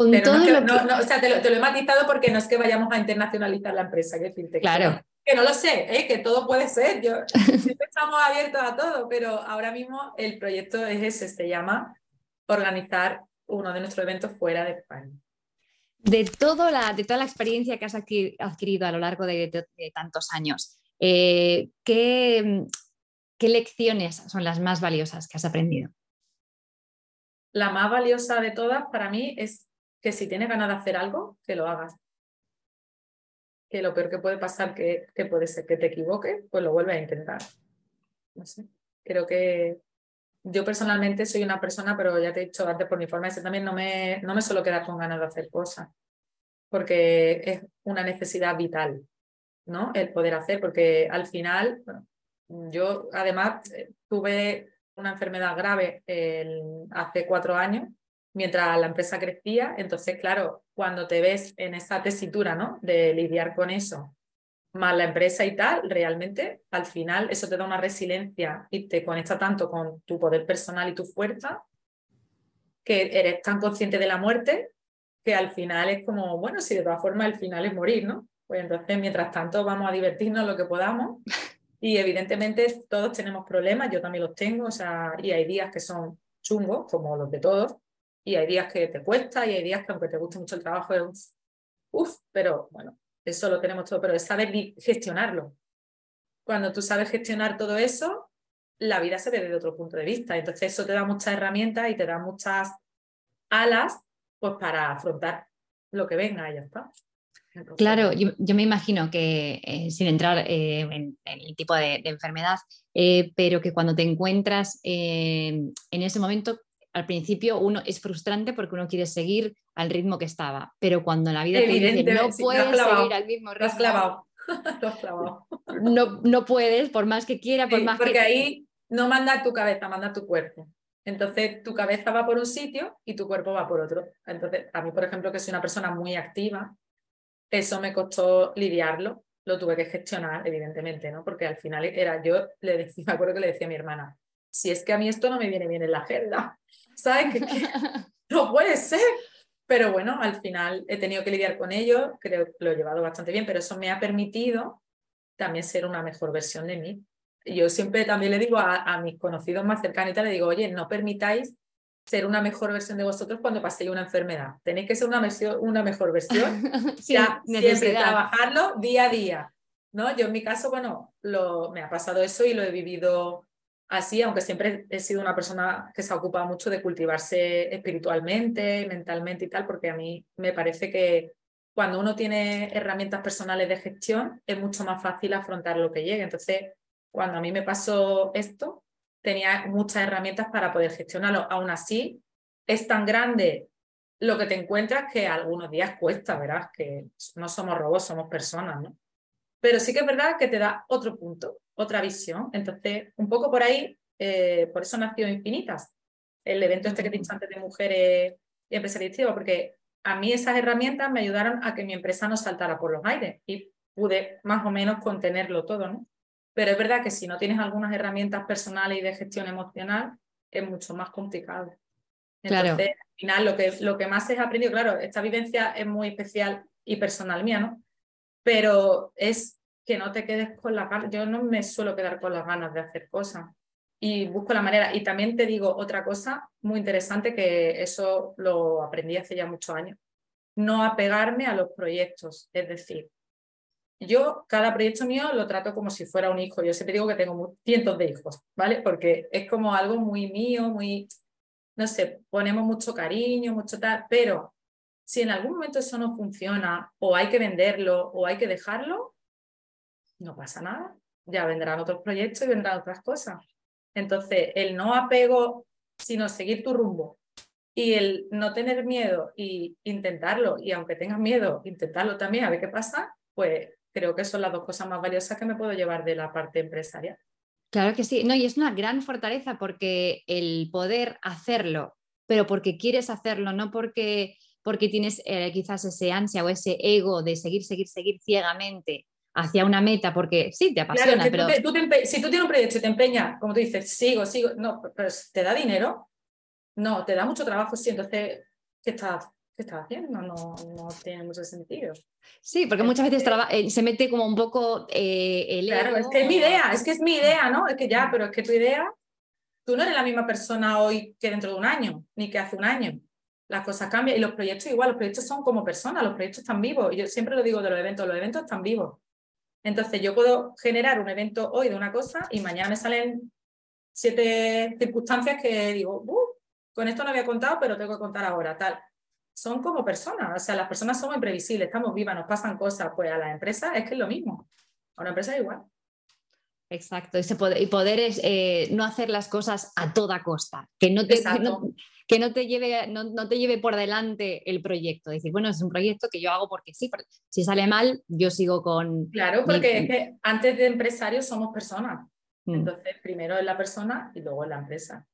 o sea, te lo, he matizado porque no es que vayamos a internacionalizar la empresa, que Claro. Que no lo sé, ¿eh? que todo puede ser. Yo, [laughs] siempre estamos abiertos a todo, pero ahora mismo el proyecto es ese, se llama organizar uno de nuestros eventos fuera de España. De, todo la, de toda la experiencia que has adquirido a lo largo de, tantos años, eh, ¿qué, ¿qué lecciones son las más valiosas que has aprendido? La más valiosa de todas para mí es que si tienes ganas de hacer algo, que lo hagas. Que lo peor que puede pasar, que, que puede ser que te equivoques, pues lo vuelves a intentar. No sé, creo que yo personalmente soy una persona, pero ya te he dicho antes por mi forma de ser también, no me, no me suelo quedar con ganas de hacer cosas, porque es una necesidad vital, ¿no? El poder hacer, porque al final, yo además eh, tuve una enfermedad grave hace cuatro años mientras la empresa crecía. Entonces, claro, cuando te ves en esa tesitura, ¿no? De lidiar con eso, más la empresa y tal, realmente al final eso te da una resiliencia y te conecta tanto con tu poder personal y tu fuerza que eres tan consciente de la muerte que al final es como, bueno, si de todas formas el final es morir, ¿no? Pues entonces, mientras tanto, vamos a divertirnos lo que podamos. Y evidentemente todos tenemos problemas, yo también los tengo, o sea, y hay días que son chungos, como los de todos, y hay días que te cuesta, y hay días que aunque te guste mucho el trabajo, es uff, pero bueno, eso lo tenemos todo, pero es saber gestionarlo. Cuando tú sabes gestionar todo eso, la vida se ve desde otro punto de vista. Entonces eso te da muchas herramientas y te da muchas alas pues para afrontar lo que venga ya está. claro, yo, me imagino que eh, sin entrar eh, en, el tipo de, enfermedad, eh, pero que cuando te encuentras en ese momento, al principio uno es frustrante porque uno quiere seguir al ritmo que estaba, pero cuando la vida te dice no puedes seguir al mismo ritmo. Lo [laughs] has clavado. No, no puedes, por más que quiera, por más porque ahí no manda tu cabeza, manda tu cuerpo. Entonces tu cabeza va por un sitio y tu cuerpo va por otro. Entonces, a mí, por ejemplo, que soy una persona muy activa, eso me costó lidiarlo, lo tuve que gestionar, evidentemente, ¿no? Porque al final era yo, le decía, [laughs] me acuerdo que le decía a mi hermana, si es que a mí esto no me viene bien en la agenda, [laughs] ¿sabes? Que, [laughs] no puede ser. Pero bueno, al final he tenido que lidiar con ello, creo que lo he llevado bastante bien, pero eso me ha permitido también ser una mejor versión de mí. Yo siempre también le digo a, mis conocidos más cercanos, le digo, oye, no permitáis ser una mejor versión de vosotros cuando paséis una enfermedad. Tenéis que ser una, una mejor versión, [laughs] sí, ya, siempre trabajarlo día a día. ¿no? Yo en mi caso, bueno, lo, me ha pasado eso y lo he vivido así, aunque siempre he sido una persona que se ha ocupado mucho de cultivarse espiritualmente, mentalmente y tal, porque a mí me parece que cuando uno tiene herramientas personales de gestión es mucho más fácil afrontar lo que llegue. Entonces, cuando a mí me pasó esto, tenía muchas herramientas para poder gestionarlo. Aún así, es tan grande lo que te encuentras que algunos días cuesta, verás, que no somos robots, somos personas, ¿no? Pero sí que es verdad que te da otro punto, otra visión. Entonces, un poco por ahí, eh, por eso nació Infinitas, el evento este que te he dicho antes de mujeres y empresariales, porque a mí esas herramientas me ayudaron a que mi empresa no saltara por los aires y pude más o menos contenerlo todo, ¿no? Pero es verdad que si no tienes algunas herramientas personales y de gestión emocional, es mucho más complicado. Entonces, al final, lo que, lo que más he aprendido, claro, esta vivencia es muy especial y personal mía, ¿no? Pero es que no te quedes con las ganas. Yo no me suelo quedar con las ganas de hacer cosas y busco la manera. Y también te digo otra cosa muy interesante que eso lo aprendí hace ya muchos años. No apegarme a los proyectos. Es decir, yo cada proyecto mío lo trato como si fuera un hijo. Yo siempre digo que tengo cientos de hijos, ¿vale? Porque es como algo muy mío, muy, no sé, ponemos mucho cariño, mucho tal, pero si en algún momento eso no funciona o hay que venderlo o hay que dejarlo, no pasa nada. Ya vendrán otros proyectos y vendrán otras cosas. Entonces, el no apego, sino seguir tu rumbo y el no tener miedo y intentarlo, y aunque tengas miedo, intentarlo también a ver qué pasa, pues creo que son las dos cosas más valiosas que me puedo llevar de la parte empresarial. Claro que sí, no, y es una gran fortaleza porque el poder hacerlo, pero porque quieres hacerlo, no porque, porque tienes eh, quizás ese ansia o ese ego de seguir, seguir, seguir ciegamente hacia una meta porque sí, te apasiona. pero... si tú tienes un proyecto y te empeñas, como tú dices, sigo, sigo, no, pero ¿te da dinero? No, te da mucho trabajo, sí, entonces, ¿qué estás, qué estás haciendo? No, no tiene mucho sentido. Sí, porque muchas veces eh, se mete como un poco eh, el... Claro, es que es mi idea, es que es mi idea, ¿no? Es que ya, pero es que tu idea, tú no eres la misma persona hoy que dentro de un año, ni que hace un año. Las cosas cambian y los proyectos igual, los proyectos son como personas, los proyectos están vivos. Yo siempre lo digo de los eventos, los eventos están vivos. Entonces yo puedo generar un evento hoy de una cosa y mañana me salen siete circunstancias que digo, con esto no había contado, pero tengo que contar ahora, tal. Son como personas, o sea, las personas somos imprevisibles, estamos vivas, nos pasan cosas, pues a las empresas es que es lo mismo, a una empresa es igual. Exacto, y poder, y poder es eh, no hacer las cosas a toda costa, que no te, que no, te, lleve, no, te lleve por delante el proyecto. Decir, bueno, es un proyecto que yo hago porque sí, si sale mal, yo sigo con... Claro, porque es que antes de empresarios somos personas. Mm. Entonces, primero es la persona y luego es la empresa.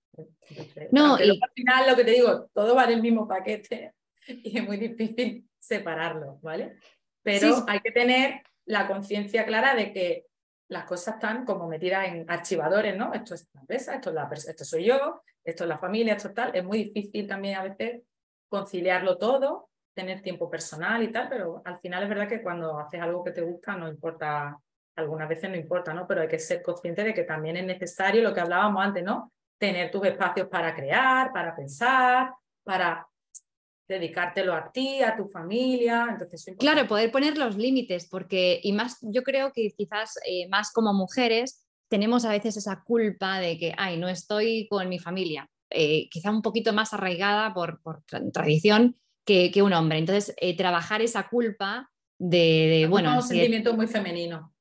no, y... al final lo que te digo, todo va en el mismo paquete [laughs] y es muy difícil separarlo, ¿vale? Pero hay que tener la conciencia clara de que las cosas están como metidas en archivadores, ¿no? Esto es la empresa, esto, es la, esto soy yo, esto es la familia, esto es tal. Es muy difícil también a veces conciliarlo todo tener tiempo personal y tal, pero al final es verdad que cuando haces algo que te gusta no importa, algunas veces no importa, ¿no? Pero hay que ser consciente de que también es necesario lo que hablábamos antes, ¿no? Tener tus espacios para crear, para pensar, para dedicártelo a ti, a tu familia. Entonces, claro, poder poner los límites, porque, y más, yo creo que quizás eh, más como mujeres tenemos a veces esa culpa de que, ay, no estoy con mi familia, eh, quizá un poquito más arraigada por, por tradición que, que, un hombre. Entonces, eh, trabajar esa culpa de, bueno... un sentimiento muy femenino.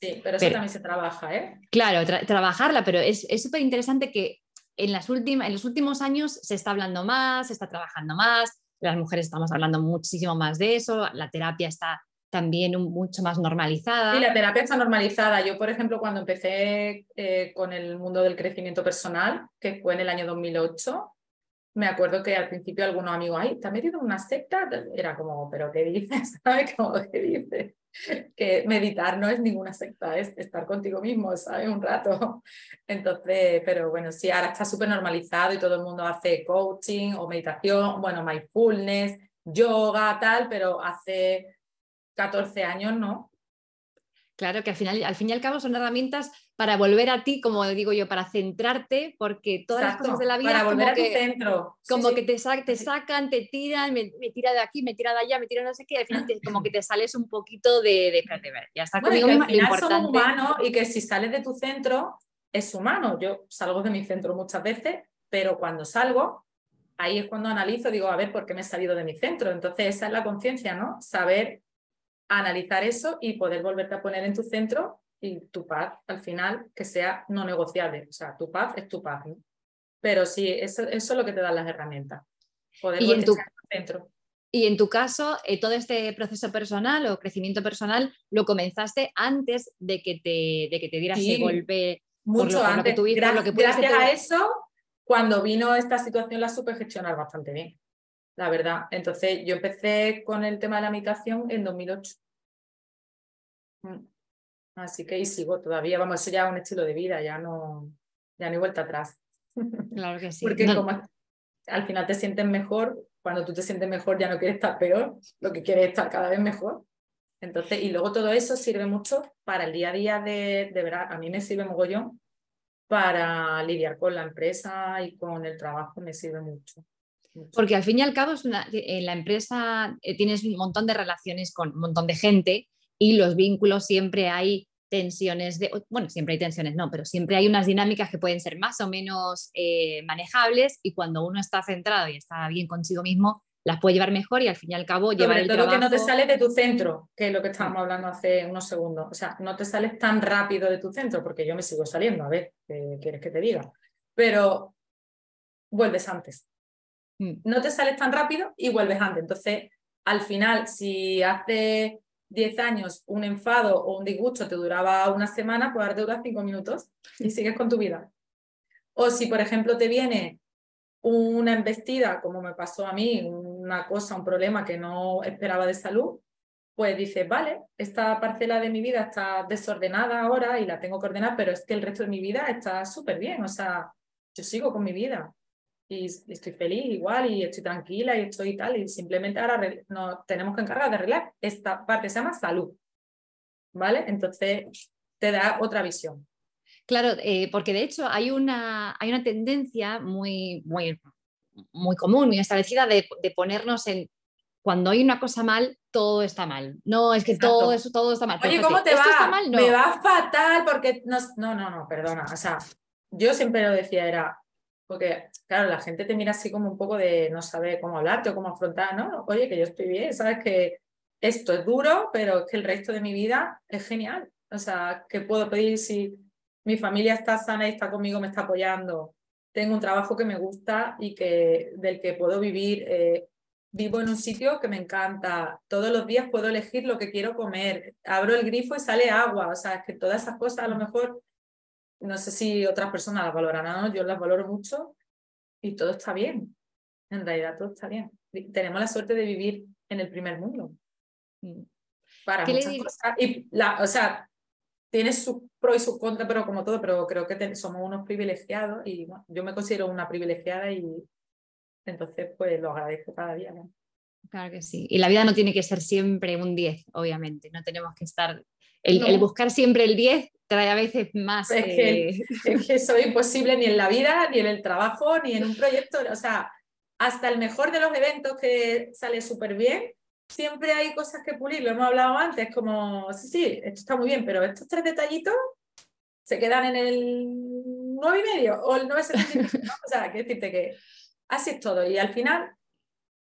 Sí, pero eso también se trabaja, ¿eh? Claro, trabajarla, pero es súper interesante que en, las últimas, en los últimos años se está hablando más, se está trabajando más, las mujeres estamos hablando muchísimo más de eso, la terapia está también mucho más normalizada. Sí, la terapia está normalizada. Yo, por ejemplo, cuando empecé eh, con el mundo del crecimiento personal, que fue en el año 2008, me acuerdo que al principio algunos amigos, ay, ¿te has metido en una secta? Era como, ¿pero qué dices? [laughs] ¿Sabes? cómo ¿qué dices? [laughs] que meditar no es ninguna secta, es estar contigo mismo, ¿sabes? Un rato. [laughs] Entonces, pero bueno, sí, ahora está súper normalizado y todo el mundo hace coaching o meditación, bueno, mindfulness, yoga, tal, pero hace 14 años no. Claro que al final, al fin y al cabo son herramientas para volver a ti, como digo yo, para centrarte, porque todas las cosas de la vida para volver a tu centro. como que Te, te, sacan, te tiran, me, tira de aquí, me tira de allá, me tira no sé qué, al final [clears throat] como que te sales un poquito de, de ya está bueno, conmigo y que al final humanos y que si sales de tu centro es humano. Yo salgo de mi centro muchas veces, pero cuando salgo, ahí es cuando analizo, digo, a ver, ¿por qué me he salido de mi centro? Entonces esa es la conciencia, ¿no? Saber analizar eso y poder volverte a poner en tu centro y tu paz al final que sea no negociable. O sea, tu paz es tu paz. Pero sí, eso, eso, es lo que te dan las herramientas. Poder y en tu centro. Y en tu caso, eh, todo este proceso personal o crecimiento personal lo comenzaste antes de que te, de que te dieras ese golpe. Mucho antes. gracias, a eso, cuando vino esta situación la supe gestionar bastante bien la verdad. Entonces yo empecé con el tema de la meditación en 2008. Mm. Así que ahí sigo todavía, vamos, eso ya es un estilo de vida, ya no, ya no hay vuelta atrás. [laughs] Claro que sí. Porque como al final te sientes mejor, cuando tú te sientes mejor ya no quieres estar peor, lo que quieres es estar cada vez mejor. Entonces, y luego todo eso sirve mucho para el día a día de, de verdad, a mí me sirve mogollón para lidiar con la empresa y con el trabajo, me sirve mucho. Porque al fin y al cabo es una, en la empresa eh, tienes un montón de relaciones con un montón de gente y los vínculos siempre hay tensiones de, bueno, siempre hay tensiones, no, pero siempre hay unas dinámicas que pueden ser más o menos eh, manejables y cuando uno está centrado y está bien consigo mismo, las puede llevar mejor y al fin y al cabo llevar Sobre el todo trabajo... que no te sales de tu centro, que es lo que estábamos hablando hace unos segundos. O sea, no te sales tan rápido de tu centro, porque yo me sigo saliendo, a ver, ¿qué quieres que te diga? Pero vuelves antes. Mm. No te sales tan rápido y vuelves antes. Entonces, al final, si hace 10 años un enfado o un disgusto te duraba una semana, pues ahora te dura 5 minutos y sigues con tu vida. O si, por ejemplo, te viene una embestida, como me pasó a mí, una cosa, un problema que no esperaba de salud, pues dices, vale, esta parcela de mi vida está desordenada ahora y la tengo que ordenar, pero es que el resto de mi vida está súper bien, o sea, yo sigo con mi vida y estoy feliz igual y estoy tranquila y estoy tal y simplemente ahora nos tenemos que encargar de arreglar esta parte, se llama salud, ¿vale? Entonces te da otra visión. Claro, eh, porque de hecho hay una, hay una tendencia muy, muy, muy común, muy establecida de, de, ponernos en cuando hay una cosa mal, todo está mal. No, es que todo eso todo está mal. Oye, ¿cómo te va? mal? Me va fatal porque no, no, no, no, perdona. O sea, yo siempre lo decía, era, porque, claro, la gente te mira así como un poco de no saber cómo hablarte o cómo afrontar, ¿no? Oye, que yo estoy bien, sabes que esto es duro, pero es que el resto de mi vida es genial. O sea, ¿qué puedo pedir si mi familia está sana y está conmigo, me está apoyando? Tengo un trabajo que me gusta y que, del que puedo vivir. Eh, vivo en un sitio que me encanta. Todos los días puedo elegir lo que quiero comer. Abro el grifo y sale agua. O sea, es que todas esas cosas a lo mejor no sé si otras personas las valorarán, yo las valoro mucho y todo está bien. En realidad todo está bien. Tenemos la suerte de vivir en el primer mundo. Para muchas cosas. Y la, o sea, tiene sus pros y sus contras, pero como todo, pero creo que somos unos privilegiados y yo me considero una privilegiada y entonces pues lo agradezco cada día. Claro que sí. Y la vida no tiene que ser siempre un 10, obviamente. No tenemos que estar. El, buscar siempre el 10 trae a veces más. Es, que, [laughs] es que eso es imposible ni en la vida, ni en el trabajo, ni en un proyecto. O sea, hasta el mejor de los eventos que sale súper bien, siempre hay cosas que pulir. Lo hemos hablado antes, como, sí, sí, esto está muy bien, pero estos tres detallitos se quedan en el 9 y medio o el 9,75. ¿no? O sea, que decirte que así es todo. Y al final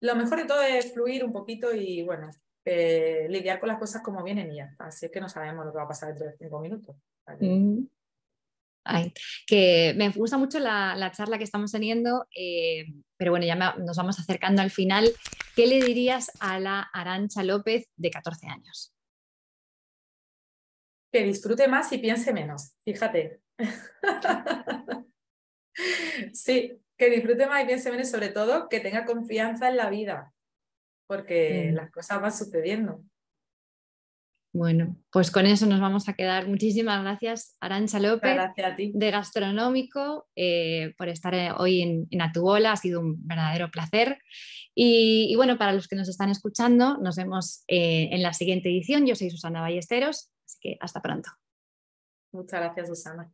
lo mejor de todo es fluir un poquito y, bueno, eh, lidiar con las cosas como vienen y ya está. Así es que no sabemos lo que va a pasar dentro de cinco minutos. Mm. que me gusta mucho la, charla que estamos teniendo, eh, pero bueno, ya nos vamos acercando al final. ¿Qué le dirías a la Arancha López de 14 años? Que disfrute más y piense menos, fíjate. [laughs] sí, que disfrute más y piense menos, sobre todo que tenga confianza en la vida, porque las cosas van sucediendo. Bueno, pues con eso nos vamos a quedar. Muchísimas gracias, Arancha López, de Gastronómico, eh, por estar eh, hoy en, en, Atubola. Ha sido un verdadero placer. Y, bueno, para los que nos están escuchando, nos vemos eh, en la siguiente edición. Yo soy Susana Ballesteros, así que hasta pronto. Muchas gracias, Susana.